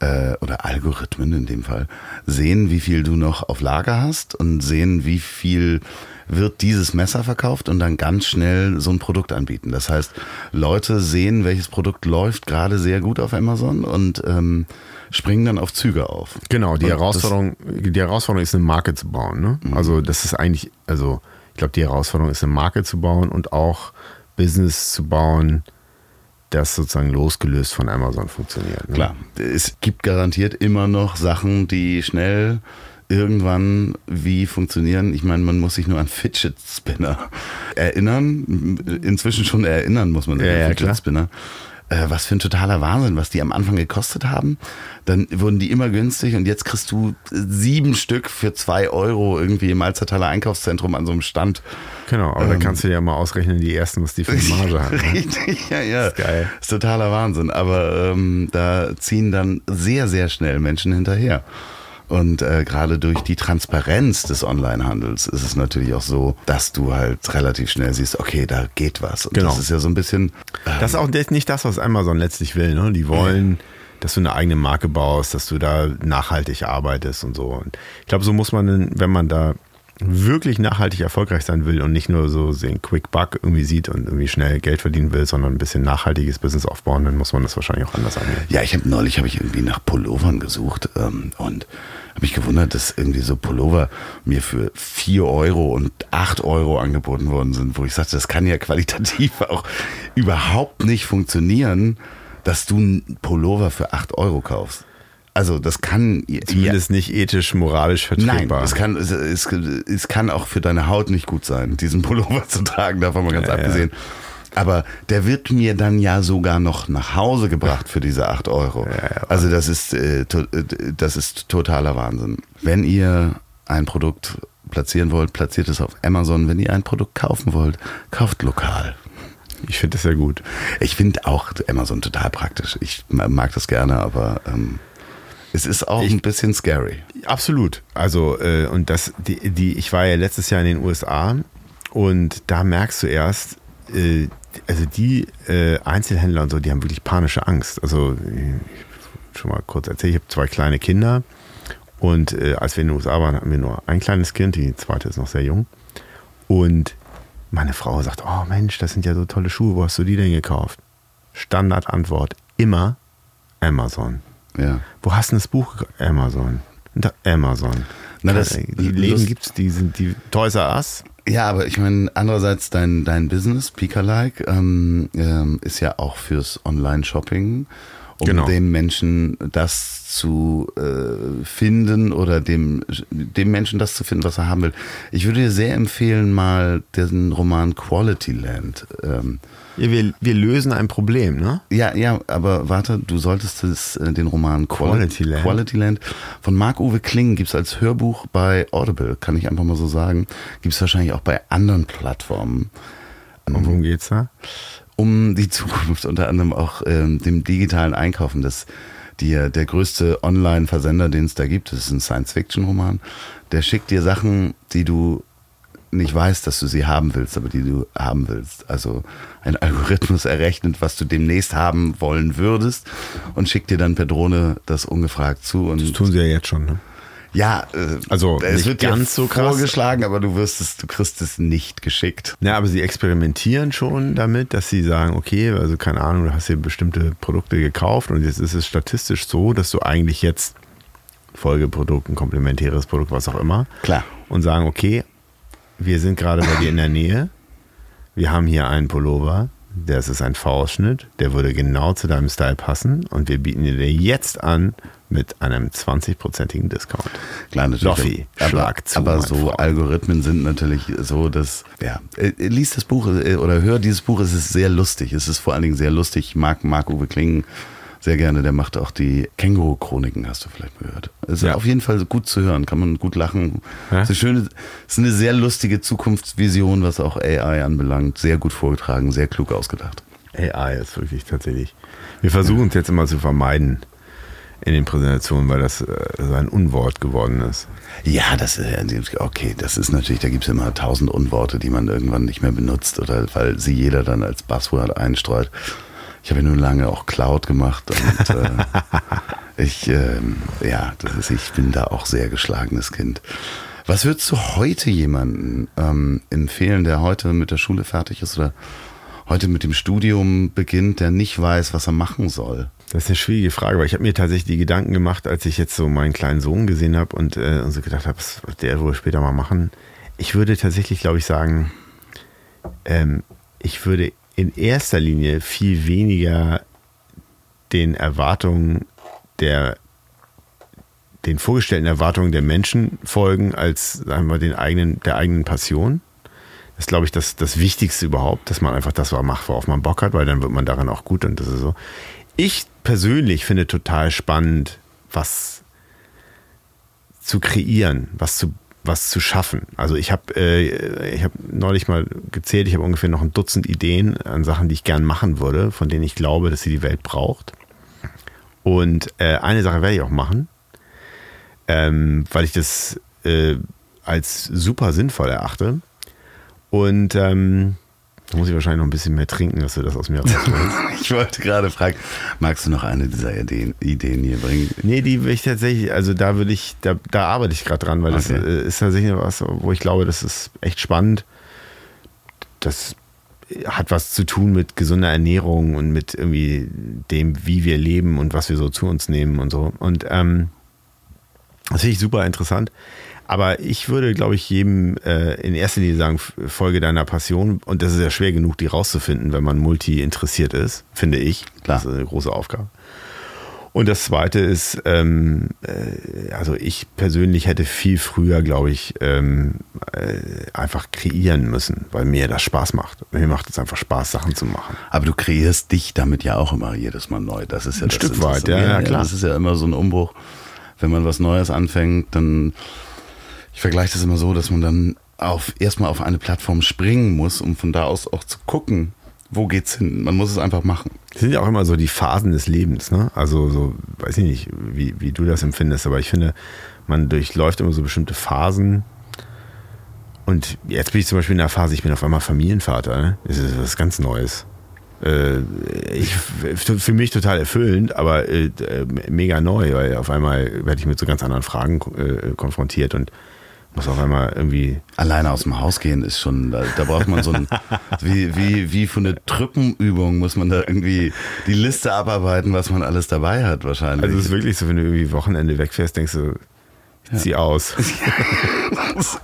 äh, oder Algorithmen in dem Fall, sehen, wie viel du noch auf Lager hast und sehen, wie viel wird dieses Messer verkauft und dann ganz schnell so ein Produkt anbieten. Das heißt, Leute sehen, welches Produkt läuft gerade sehr gut auf Amazon und ähm, springen dann auf Züge auf. Genau, die Und Herausforderung, die Herausforderung ist, eine Marke zu bauen. Ne? Also das ist eigentlich, also ich glaube, die Herausforderung ist, eine Marke zu bauen und auch Business zu bauen, das sozusagen losgelöst von Amazon funktioniert. Ne? Klar, es gibt garantiert immer noch Sachen, die schnell irgendwann wie funktionieren. Ich meine, man muss sich nur an Fidget Spinner erinnern. Inzwischen schon erinnern muss man sich Ja, an ja, Fidget klar. Spinner. äh, was für ein totaler Wahnsinn, was die am Anfang gekostet haben. Dann wurden die immer günstig und jetzt kriegst du sieben Stück für zwei Euro irgendwie im Alzertaler Einkaufszentrum an so einem Stand. Genau, aber ähm, dann kannst du ja mal ausrechnen, die ersten, was die für eine *laughs* Marge haben. Ne? Richtig, ja, ja. Das ist geil. Ist totaler Wahnsinn. Aber ähm, da ziehen dann sehr, sehr schnell Menschen hinterher. Und äh, gerade durch die Transparenz des Onlinehandels ist es natürlich auch so, dass du halt relativ schnell siehst, okay, da geht was. Und genau. das ist ja so ein bisschen. Ähm, das ist auch nicht das, was Amazon letztlich will. Ne? Die wollen. dass du eine eigene Marke baust, dass du da nachhaltig arbeitest und so. Und ich glaube, so muss man, wenn man da wirklich nachhaltig erfolgreich sein will und nicht nur so den Quick Buck irgendwie sieht und irgendwie schnell Geld verdienen will, sondern ein bisschen nachhaltiges Business aufbauen, dann muss man das wahrscheinlich auch anders angehen. Ja, ich habe neulich habe ich irgendwie nach Pullovern gesucht ähm, und habe mich gewundert, dass irgendwie so Pullover mir für 4 Euro und 8 Euro angeboten worden sind, wo ich sagte, das kann ja qualitativ *laughs* auch überhaupt nicht funktionieren, dass du einen Pullover für 8 Euro kaufst. Also das kann zumindest ja, nicht ethisch, moralisch vertretbar. Nein, es kann, es, es, es, kann auch für deine Haut nicht gut sein, diesen *laughs* Pullover zu tragen, davon mal ganz ja, abgesehen. Ja. Aber der wird mir dann ja sogar noch nach Hause gebracht für diese 8 Euro. also das ist, äh, äh, das ist totaler Wahnsinn. Wenn ihr ein Produkt platzieren wollt, platziert es auf Amazon. Wenn ihr ein Produkt kaufen wollt, kauft lokal. Ich finde das sehr gut. Ich finde auch Amazon total praktisch. Ich mag das gerne, aber ähm, es ist auch ich, ein bisschen scary. Absolut. Also, äh, und das, die, die, ich war ja letztes Jahr in den USA und da merkst du erst, äh, also die äh, Einzelhändler und so, die haben wirklich panische Angst. Also, schon mal kurz erzählen, ich habe zwei kleine Kinder und äh, als wir in den USA waren, hatten wir nur ein kleines Kind, die zweite ist noch sehr jung. Und meine Frau sagt, oh Mensch, das sind ja so tolle Schuhe, wo hast du die denn gekauft? Standardantwort, immer Amazon. Ja. Wo hast du das Buch? Amazon. Amazon. Na, das, die Läden gibt es, die sind die Toys R Us. Ja, aber ich meine, andererseits dein, dein Business, Pika-like, ähm, ähm, ist ja auch fürs Online-Shopping, um genau. den Menschen das zu äh, finden oder dem, dem Menschen das zu finden, was er haben will. Ich würde dir sehr empfehlen, mal den Roman Quality Land ähm, ja, wir, wir lösen ein Problem, ne? Ja, ja, aber warte, du solltest das, äh, den Roman Quality, Quality, Land. Quality Land von Marc-Uwe Kling gibt es als Hörbuch bei Audible, kann ich einfach mal so sagen. Gibt es wahrscheinlich auch bei anderen Plattformen. Und worum geht's da? Um die Zukunft, unter anderem auch ähm, dem digitalen Einkaufen. Das die, der größte Online-Versender, den es da gibt, das ist ein Science-Fiction-Roman. Der schickt dir Sachen, die du nicht weißt, dass du sie haben willst, aber die du haben willst. Also ein Algorithmus errechnet, was du demnächst haben wollen würdest und schickt dir dann per Drohne das ungefragt zu. Und das tun sie ja jetzt schon, ne? Ja, äh, also es wird ganz so krass. vorgeschlagen, aber du wirst es, du kriegst es nicht geschickt. Ja, aber sie experimentieren schon damit, dass sie sagen, okay, also keine Ahnung, du hast hier bestimmte Produkte gekauft und jetzt ist es statistisch so, dass du eigentlich jetzt Folgeprodukt, ein komplementäres Produkt, was auch immer. Klar. Und sagen, okay, wir sind gerade bei dir in der Nähe. Wir haben hier einen Pullover. Das ist ein V-Ausschnitt. Der würde genau zu deinem Style passen. Und wir bieten dir jetzt an mit einem 20-prozentigen Discount. Klar, natürlich. Loffi, Schlag aber, zu. Aber so Freund. Algorithmen sind natürlich so, dass, ja, äh, lies das Buch äh, oder hör dieses Buch. Es ist sehr lustig. Es ist vor allen Dingen sehr lustig. Ich mag Marc-Uwe Klingen sehr gerne. Der macht auch die Känguru-Chroniken, hast du vielleicht mal gehört. Ist ja. auf jeden Fall gut zu hören, kann man gut lachen. Ja? Ist, eine schöne, ist eine sehr lustige Zukunftsvision, was auch AI anbelangt. Sehr gut vorgetragen, sehr klug ausgedacht. AI ist wirklich tatsächlich. Wir versuchen es jetzt immer zu vermeiden in den Präsentationen, weil das äh, so ein Unwort geworden ist. Ja, das ist okay, das ist natürlich, da gibt es immer tausend Unworte, die man irgendwann nicht mehr benutzt oder weil sie jeder dann als Buzzword einstreut. Ich habe ja nun lange auch Cloud gemacht und äh, *laughs* ich, äh, ja, ist, ich bin da auch sehr geschlagenes Kind. Was würdest du heute jemanden ähm, empfehlen, der heute mit der Schule fertig ist oder heute mit dem Studium beginnt, der nicht weiß, was er machen soll? Das ist eine schwierige Frage, weil ich habe mir tatsächlich die Gedanken gemacht, als ich jetzt so meinen kleinen Sohn gesehen habe und, äh, und so gedacht habe, was wird der wohl später mal machen. Ich würde tatsächlich, glaube ich, sagen, ähm, ich würde in erster Linie viel weniger den Erwartungen der den vorgestellten Erwartungen der Menschen folgen als sagen wir den eigenen der eigenen Passion. Das ist, glaube ich, das, das Wichtigste überhaupt, dass man einfach das macht, worauf man Bock hat, weil dann wird man daran auch gut und das ist so. Ich persönlich finde total spannend, was zu kreieren, was zu was zu schaffen. Also ich habe äh, habe neulich mal gezählt, ich habe ungefähr noch ein Dutzend Ideen an Sachen, die ich gern machen würde, von denen ich glaube, dass sie die Welt braucht. Und äh, eine Sache werde ich auch machen, ähm, weil ich das äh, als super sinnvoll erachte. Und ähm, da muss ich wahrscheinlich noch ein bisschen mehr trinken, dass du das aus mir rausholst. *laughs* ich wollte gerade fragen, magst du noch eine dieser Ideen, Ideen hier bringen? Nee, die will ich tatsächlich, also da will ich, da, da arbeite ich gerade dran, weil okay. das äh, ist tatsächlich was, wo ich glaube, das ist echt spannend. Das hat was zu tun mit gesunder Ernährung und mit irgendwie dem, wie wir leben und was wir so zu uns nehmen und so. Und ähm, das finde ich super interessant. Aber ich würde, glaube ich, jedem äh, in erster Linie sagen, Folge deiner Passion. Und das ist ja schwer genug, die rauszufinden, wenn man multi interessiert ist, finde ich. Klar. Das ist eine große Aufgabe. Und das Zweite ist, ähm, äh, also ich persönlich hätte viel früher, glaube ich, ähm, äh, einfach kreieren müssen, weil mir das Spaß macht. Mir macht es einfach Spaß, Sachen zu machen. Aber du kreierst dich damit ja auch immer jedes Mal neu. Das ist ja ein das Stück weit, ja, ja, klar. Das ist ja immer so ein Umbruch. Wenn man was Neues anfängt, dann ich vergleiche das immer so, dass man dann auf, erstmal auf eine Plattform springen muss, um von da aus auch zu gucken, wo geht's hin. Man muss es einfach machen. Das sind ja auch immer so die Phasen des Lebens, ne? Also so, weiß ich nicht, wie, wie du das empfindest, aber ich finde, man durchläuft immer so bestimmte Phasen. Und jetzt bin ich zum Beispiel in der Phase, ich bin auf einmal Familienvater. Ne? Das ist was ganz Neues. Äh, ich, für mich total erfüllend, aber äh, mega neu, weil auf einmal werde ich mit so ganz anderen Fragen äh, konfrontiert und muss auf einmal irgendwie. Alleine aus dem Haus gehen ist schon, da, da braucht man so ein, *laughs* wie, wie, wie für eine Truppenübung muss man da irgendwie die Liste abarbeiten, was man alles dabei hat, wahrscheinlich. Also es ist wirklich so, wenn du irgendwie Wochenende wegfährst, denkst du, ja. zieh aus. *laughs*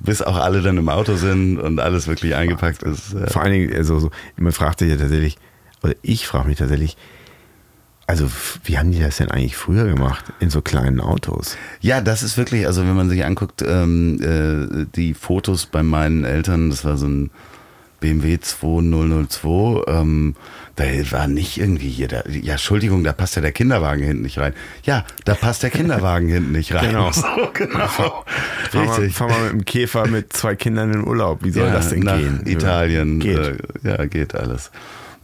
Bis auch alle dann im Auto sind und alles wirklich eingepackt ist. Vor allen Dingen, also, so, man fragt sich ja tatsächlich, oder ich frage mich tatsächlich, also, wie haben die das denn eigentlich früher gemacht in so kleinen Autos? Ja, das ist wirklich, also wenn man sich anguckt, ähm, äh, die Fotos bei meinen Eltern, das war so ein BMW 2002, ähm, da war nicht irgendwie hier, da, ja, Entschuldigung, da passt ja der Kinderwagen hinten nicht rein. Ja, da passt der Kinderwagen *laughs* hinten nicht rein. Genau. *laughs* So, genau. Fahr, mal, fahr mal mit dem Käfer mit zwei Kindern in Urlaub. Wie soll ja, das denn nach gehen? Italien. Geht. Äh, ja, geht alles.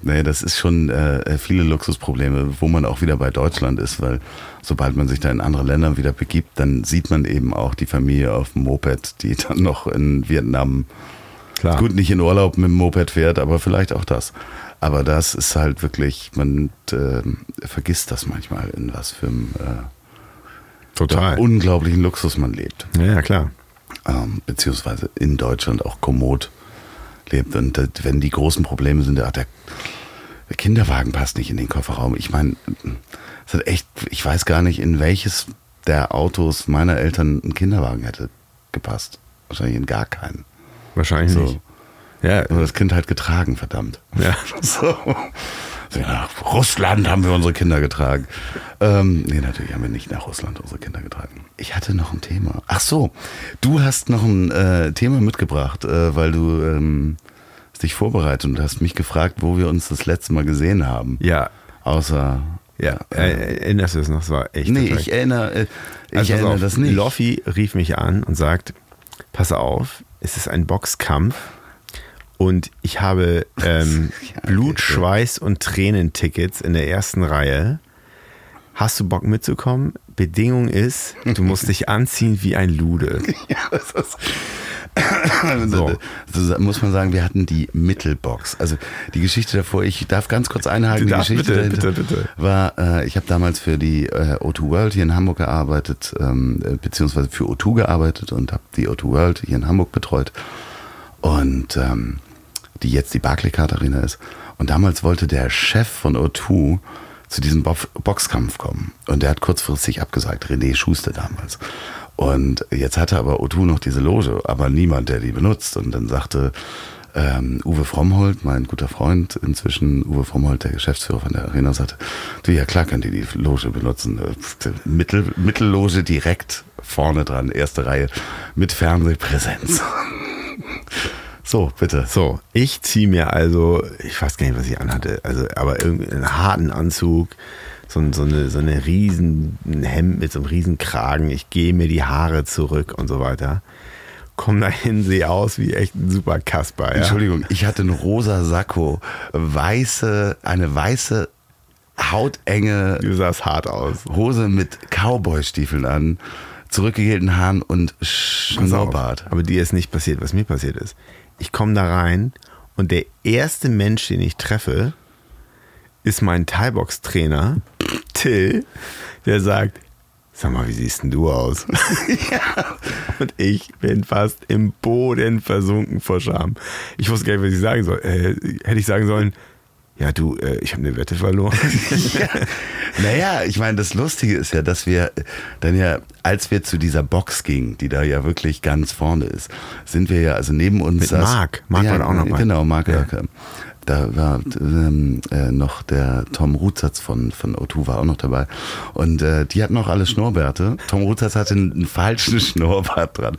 Nee, das ist schon äh, viele Luxusprobleme, wo man auch wieder bei Deutschland ist, weil sobald man sich da in andere Länder wieder begibt, dann sieht man eben auch die Familie auf dem Moped, die *laughs* dann noch in Vietnam Klar. gut nicht in Urlaub mit dem Moped fährt, aber vielleicht auch das. Aber das ist halt wirklich, man äh, vergisst das manchmal, in was für einem äh, Total. unglaublichen Luxus man lebt. Ja, ja klar. Ähm, beziehungsweise in Deutschland auch kommod lebt. Und wenn die großen Probleme sind, der, der Kinderwagen passt nicht in den Kofferraum. Ich meine, es hat echt, ich weiß gar nicht, in welches der Autos meiner Eltern ein Kinderwagen hätte gepasst. Wahrscheinlich in gar keinen. Wahrscheinlich so. nicht. Ja. Aber das Kind halt getragen, verdammt. Ja. *laughs* So. Also nach Russland haben wir unsere Kinder getragen. Ähm, nee, natürlich haben wir nicht nach Russland unsere Kinder getragen. Ich hatte noch ein Thema. Ach so, du hast noch ein äh, Thema mitgebracht, äh, weil du ähm, dich vorbereitet und hast mich gefragt, wo wir uns das letzte Mal gesehen haben. Ja. Außer. Ja, äh, erinnerst du es noch? Das war echt. Nee, ich erinnere, äh, ich also erinnere das nicht. Loffi rief mich an und sagt: Pass auf, es ist ein Boxkampf und ich habe ähm, *laughs* ja, Blut, Schweiß und Tränentickets in der ersten Reihe. Hast du Bock mitzukommen? Bedingung ist, du musst dich anziehen wie ein Lude. *laughs* Ja, das ist. *laughs* so. so. muss man sagen, wir hatten die Mittelbox. Also die Geschichte davor, ich darf ganz kurz einhaken, die Geschichte bitte, bitte, bitte. war, äh, ich habe damals für die äh, O2 World hier in Hamburg gearbeitet, ähm, äh, beziehungsweise für O2 gearbeitet und habe die O2 World hier in Hamburg betreut. Und ähm, die jetzt die Barclaycard Arena ist. Und damals wollte der Chef von O2 zu diesem Bo Boxkampf kommen. Und der hat kurzfristig abgesagt, René Schuster damals. Und jetzt hatte aber O2 noch diese Loge, aber niemand, der die benutzt. Und dann sagte ähm, Uwe Frommholt, mein guter Freund, inzwischen Uwe Frommholt, der Geschäftsführer von der Arena, sagte, du, ja klar könnt ihr die Loge benutzen. Mittel, Mittelloge direkt vorne dran, erste Reihe, mit Fernsehpräsenz. *laughs* So, bitte. So, ich ziehe mir also, ich weiß gar nicht, was ich anhatte, also, aber irgendeinen harten Anzug, so, so, eine, so eine riesen Hemd mit so einem riesen Kragen. Ich gehe mir die Haare zurück und so weiter. Komm dahin, sehe aus wie echt ein super Kasper. Ja? Entschuldigung, ich hatte einen rosa Sakko, weiße, eine weiße hautenge Du sahst hart aus. Hose mit Cowboy-Stiefeln an, zurückgegelten Haaren und. Schnurrbart. Aber dir ist nicht passiert, was mir passiert ist. Ich komme da rein und der erste Mensch, den ich treffe, ist mein Thai-Box-Trainer, Till, der sagt, sag mal, wie siehst denn du aus? *laughs* Und ich bin fast im Boden versunken vor Scham. Ich wusste gar nicht, was ich sagen soll. Äh, hätte ich sagen sollen, ja du, äh, ich habe eine Wette verloren. *laughs* Naja, ich meine, das Lustige ist ja, dass wir dann ja, als wir zu dieser Box gingen, die da ja wirklich ganz vorne ist, sind wir ja, also neben uns. Mit saß- Marc. Marc ja, war auch noch mal. Genau, Marc Ja. Da war ähm, äh, noch der Tom Rutsatz von, von O2 war auch noch dabei. Und äh, die hatten auch alle Schnurrbärte. Tom Rutsatz hatte einen, einen falschen *laughs* Schnurrbart dran.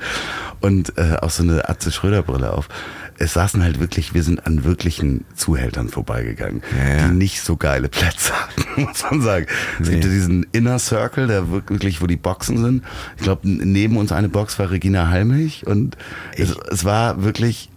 Und äh, auch so eine Atze Schröder-Brille auf. Es saßen halt wirklich, wir sind an wirklichen Zuhältern vorbeigegangen, Ja, ja. die nicht so geile Plätze *laughs* hatten, muss man sagen. Es Nee. gibt ja diesen Inner Circle, der wirklich, wo die Boxen sind. Ich glaube, neben uns eine Box war Regina Halmich und es, es war wirklich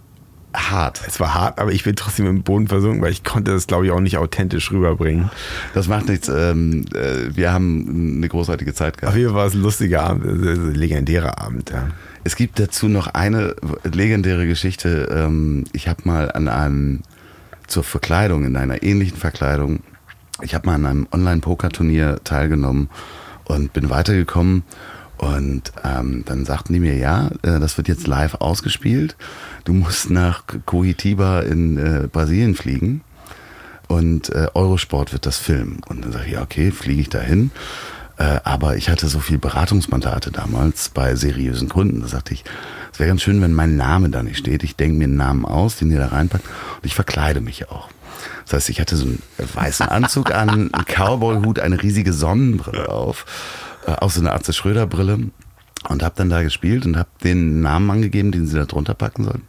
hart. es war hart, aber ich bin trotzdem im Boden versunken, weil ich konnte das, glaube ich, auch nicht authentisch rüberbringen. Das macht nichts. Ähm, äh, wir haben eine großartige Zeit Auf gehabt. jeden Fall war es ein lustiger Abend, also ein legendärer Abend. Ja. Es gibt dazu noch eine legendäre Geschichte. Ähm, ich habe mal an einem zur Verkleidung, in einer ähnlichen Verkleidung, ich habe mal an einem Online-Poker-Turnier teilgenommen und bin weitergekommen. Und ähm, dann sagten die mir, ja, äh, das wird jetzt live ausgespielt. Du musst nach Curitiba in äh, Brasilien fliegen und äh, Eurosport wird das filmen. Und dann sage ich, ja, okay, fliege ich dahin. Äh, aber ich hatte so viel Beratungsmandate damals bei seriösen Kunden. Da sagte ich, es wäre ganz schön, wenn mein Name da nicht steht. Ich denke mir einen Namen aus, den ihr da reinpackt und ich verkleide mich auch. Das heißt, ich hatte so einen weißen Anzug an, einen Cowboy-Hut, eine riesige Sonnenbrille auf, auch so eine Atze Schröder-Brille und habe dann da gespielt und habe den Namen angegeben, den sie da drunter packen sollten.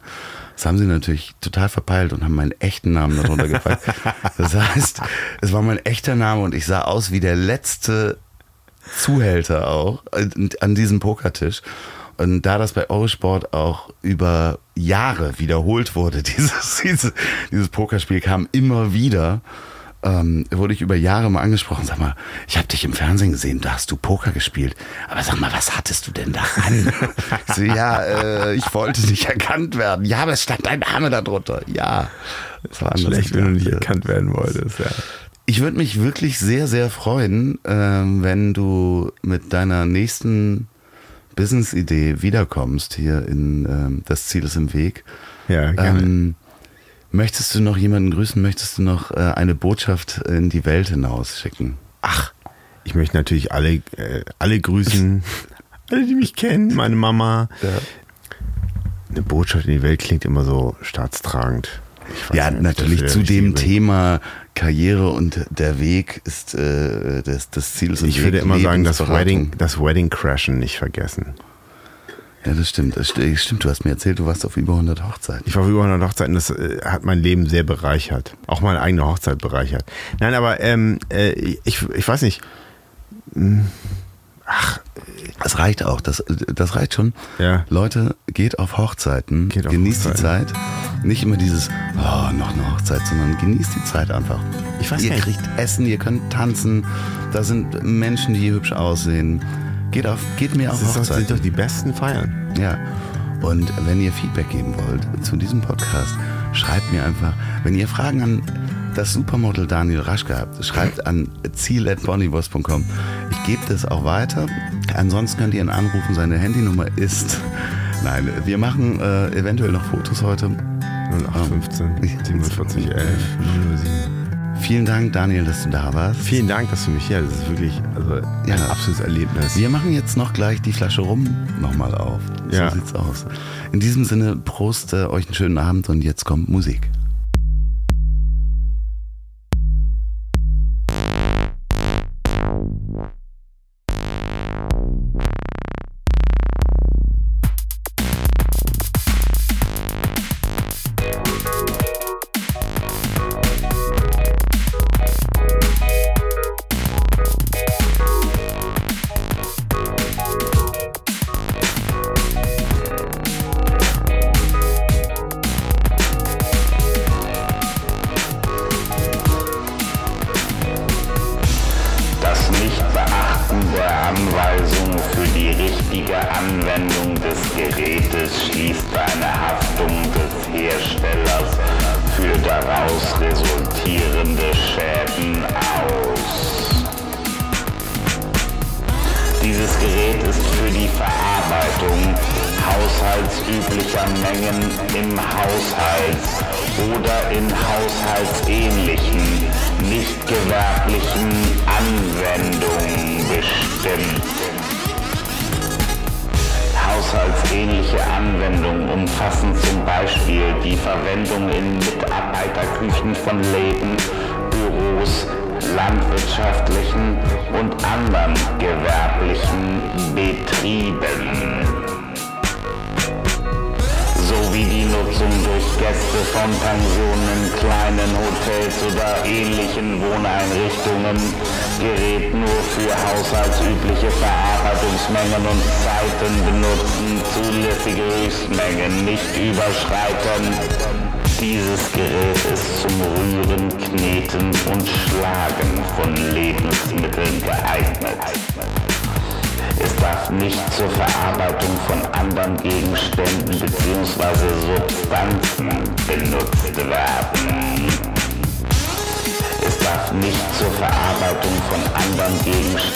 Das haben sie natürlich total verpeilt und haben meinen echten Namen darunter gepackt. *laughs* Das heißt, es war mein echter Name und ich sah aus wie der letzte Zuhälter auch an- an diesem Pokertisch. Und da das bei Eurosport auch über Jahre wiederholt wurde, *laughs* dieses, dieses, dieses Pokerspiel kam immer wieder, ähm, wurde ich über Jahre mal angesprochen. Sag mal, ich habe dich im Fernsehen gesehen, da hast du Poker gespielt. Aber sag mal, was hattest du denn da an? *laughs* Ich so, ja, äh, ich wollte nicht erkannt werden. Ja, aber es stand dein Name da drunter. Ja. Das war anders Schlecht, wenn du nicht erkannt werden wolltest. Ja. Ich würde mich wirklich sehr, sehr freuen, ähm, wenn du mit deiner nächsten Business-Idee wiederkommst hier in ähm, Das Ziel ist im Weg. Ja, gerne. Ähm, möchtest du noch jemanden grüßen? Möchtest du noch äh, eine Botschaft in die Welt hinaus schicken? Ach, ich möchte natürlich alle, äh, alle grüßen, *laughs* alle, die mich kennen, meine Mama. Eine Botschaft in die Welt klingt immer so staatstragend. Ja, nicht, natürlich zu dem Thema Karriere und der Weg ist äh, das, das Ziel Ich würde immer sagen, das. Wedding, das Wedding Crashen nicht vergessen. Ja, das stimmt. Das st- stimmt, du hast mir erzählt, du warst auf über 100 Hochzeiten. Ich war auf über 100 Hochzeiten, das äh, hat mein Leben sehr bereichert. Auch meine eigene Hochzeit bereichert. Nein, aber ähm, äh, ich, ich weiß nicht. Das reicht auch, das, das reicht schon. Ja. Leute, geht auf Hochzeiten, Geht auf genießt die Hochzeiten. Zeit. Nicht immer dieses, oh, noch eine Hochzeit, sondern genießt die Zeit einfach. Ich weiß ihr nicht. kriegt Essen, ihr könnt tanzen, da sind Menschen, die hübsch aussehen. Geht, auf, geht mir auf Das ist doch, sind doch die besten Feiern. Ja. Und wenn ihr Feedback geben wollt zu diesem Podcast, schreibt mir einfach, wenn ihr Fragen an das Supermodel Daniel Raschke habt, schreibt an ziel.bonnywurst.com. Ich gebe das auch weiter. Ansonsten könnt ihr ihn anrufen. Seine Handynummer ist. Nein, wir machen äh, eventuell noch Fotos heute. 0815 47 11 07. Vielen Dank, Daniel, dass du da warst. Vielen Dank, dass du mich hier. Das ist wirklich also ein Ja. absolutes Erlebnis. Wir machen jetzt noch gleich die Flasche rum nochmal auf. So Ja. sieht's aus. In diesem Sinne, Prost, äh, euch einen schönen Abend und jetzt kommt Musik.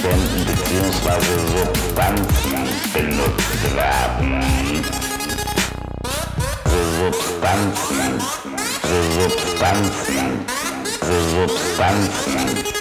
Gegenständen bzw. Substanzen benutzt werden. Substanzen, Substanzen, Substanzen.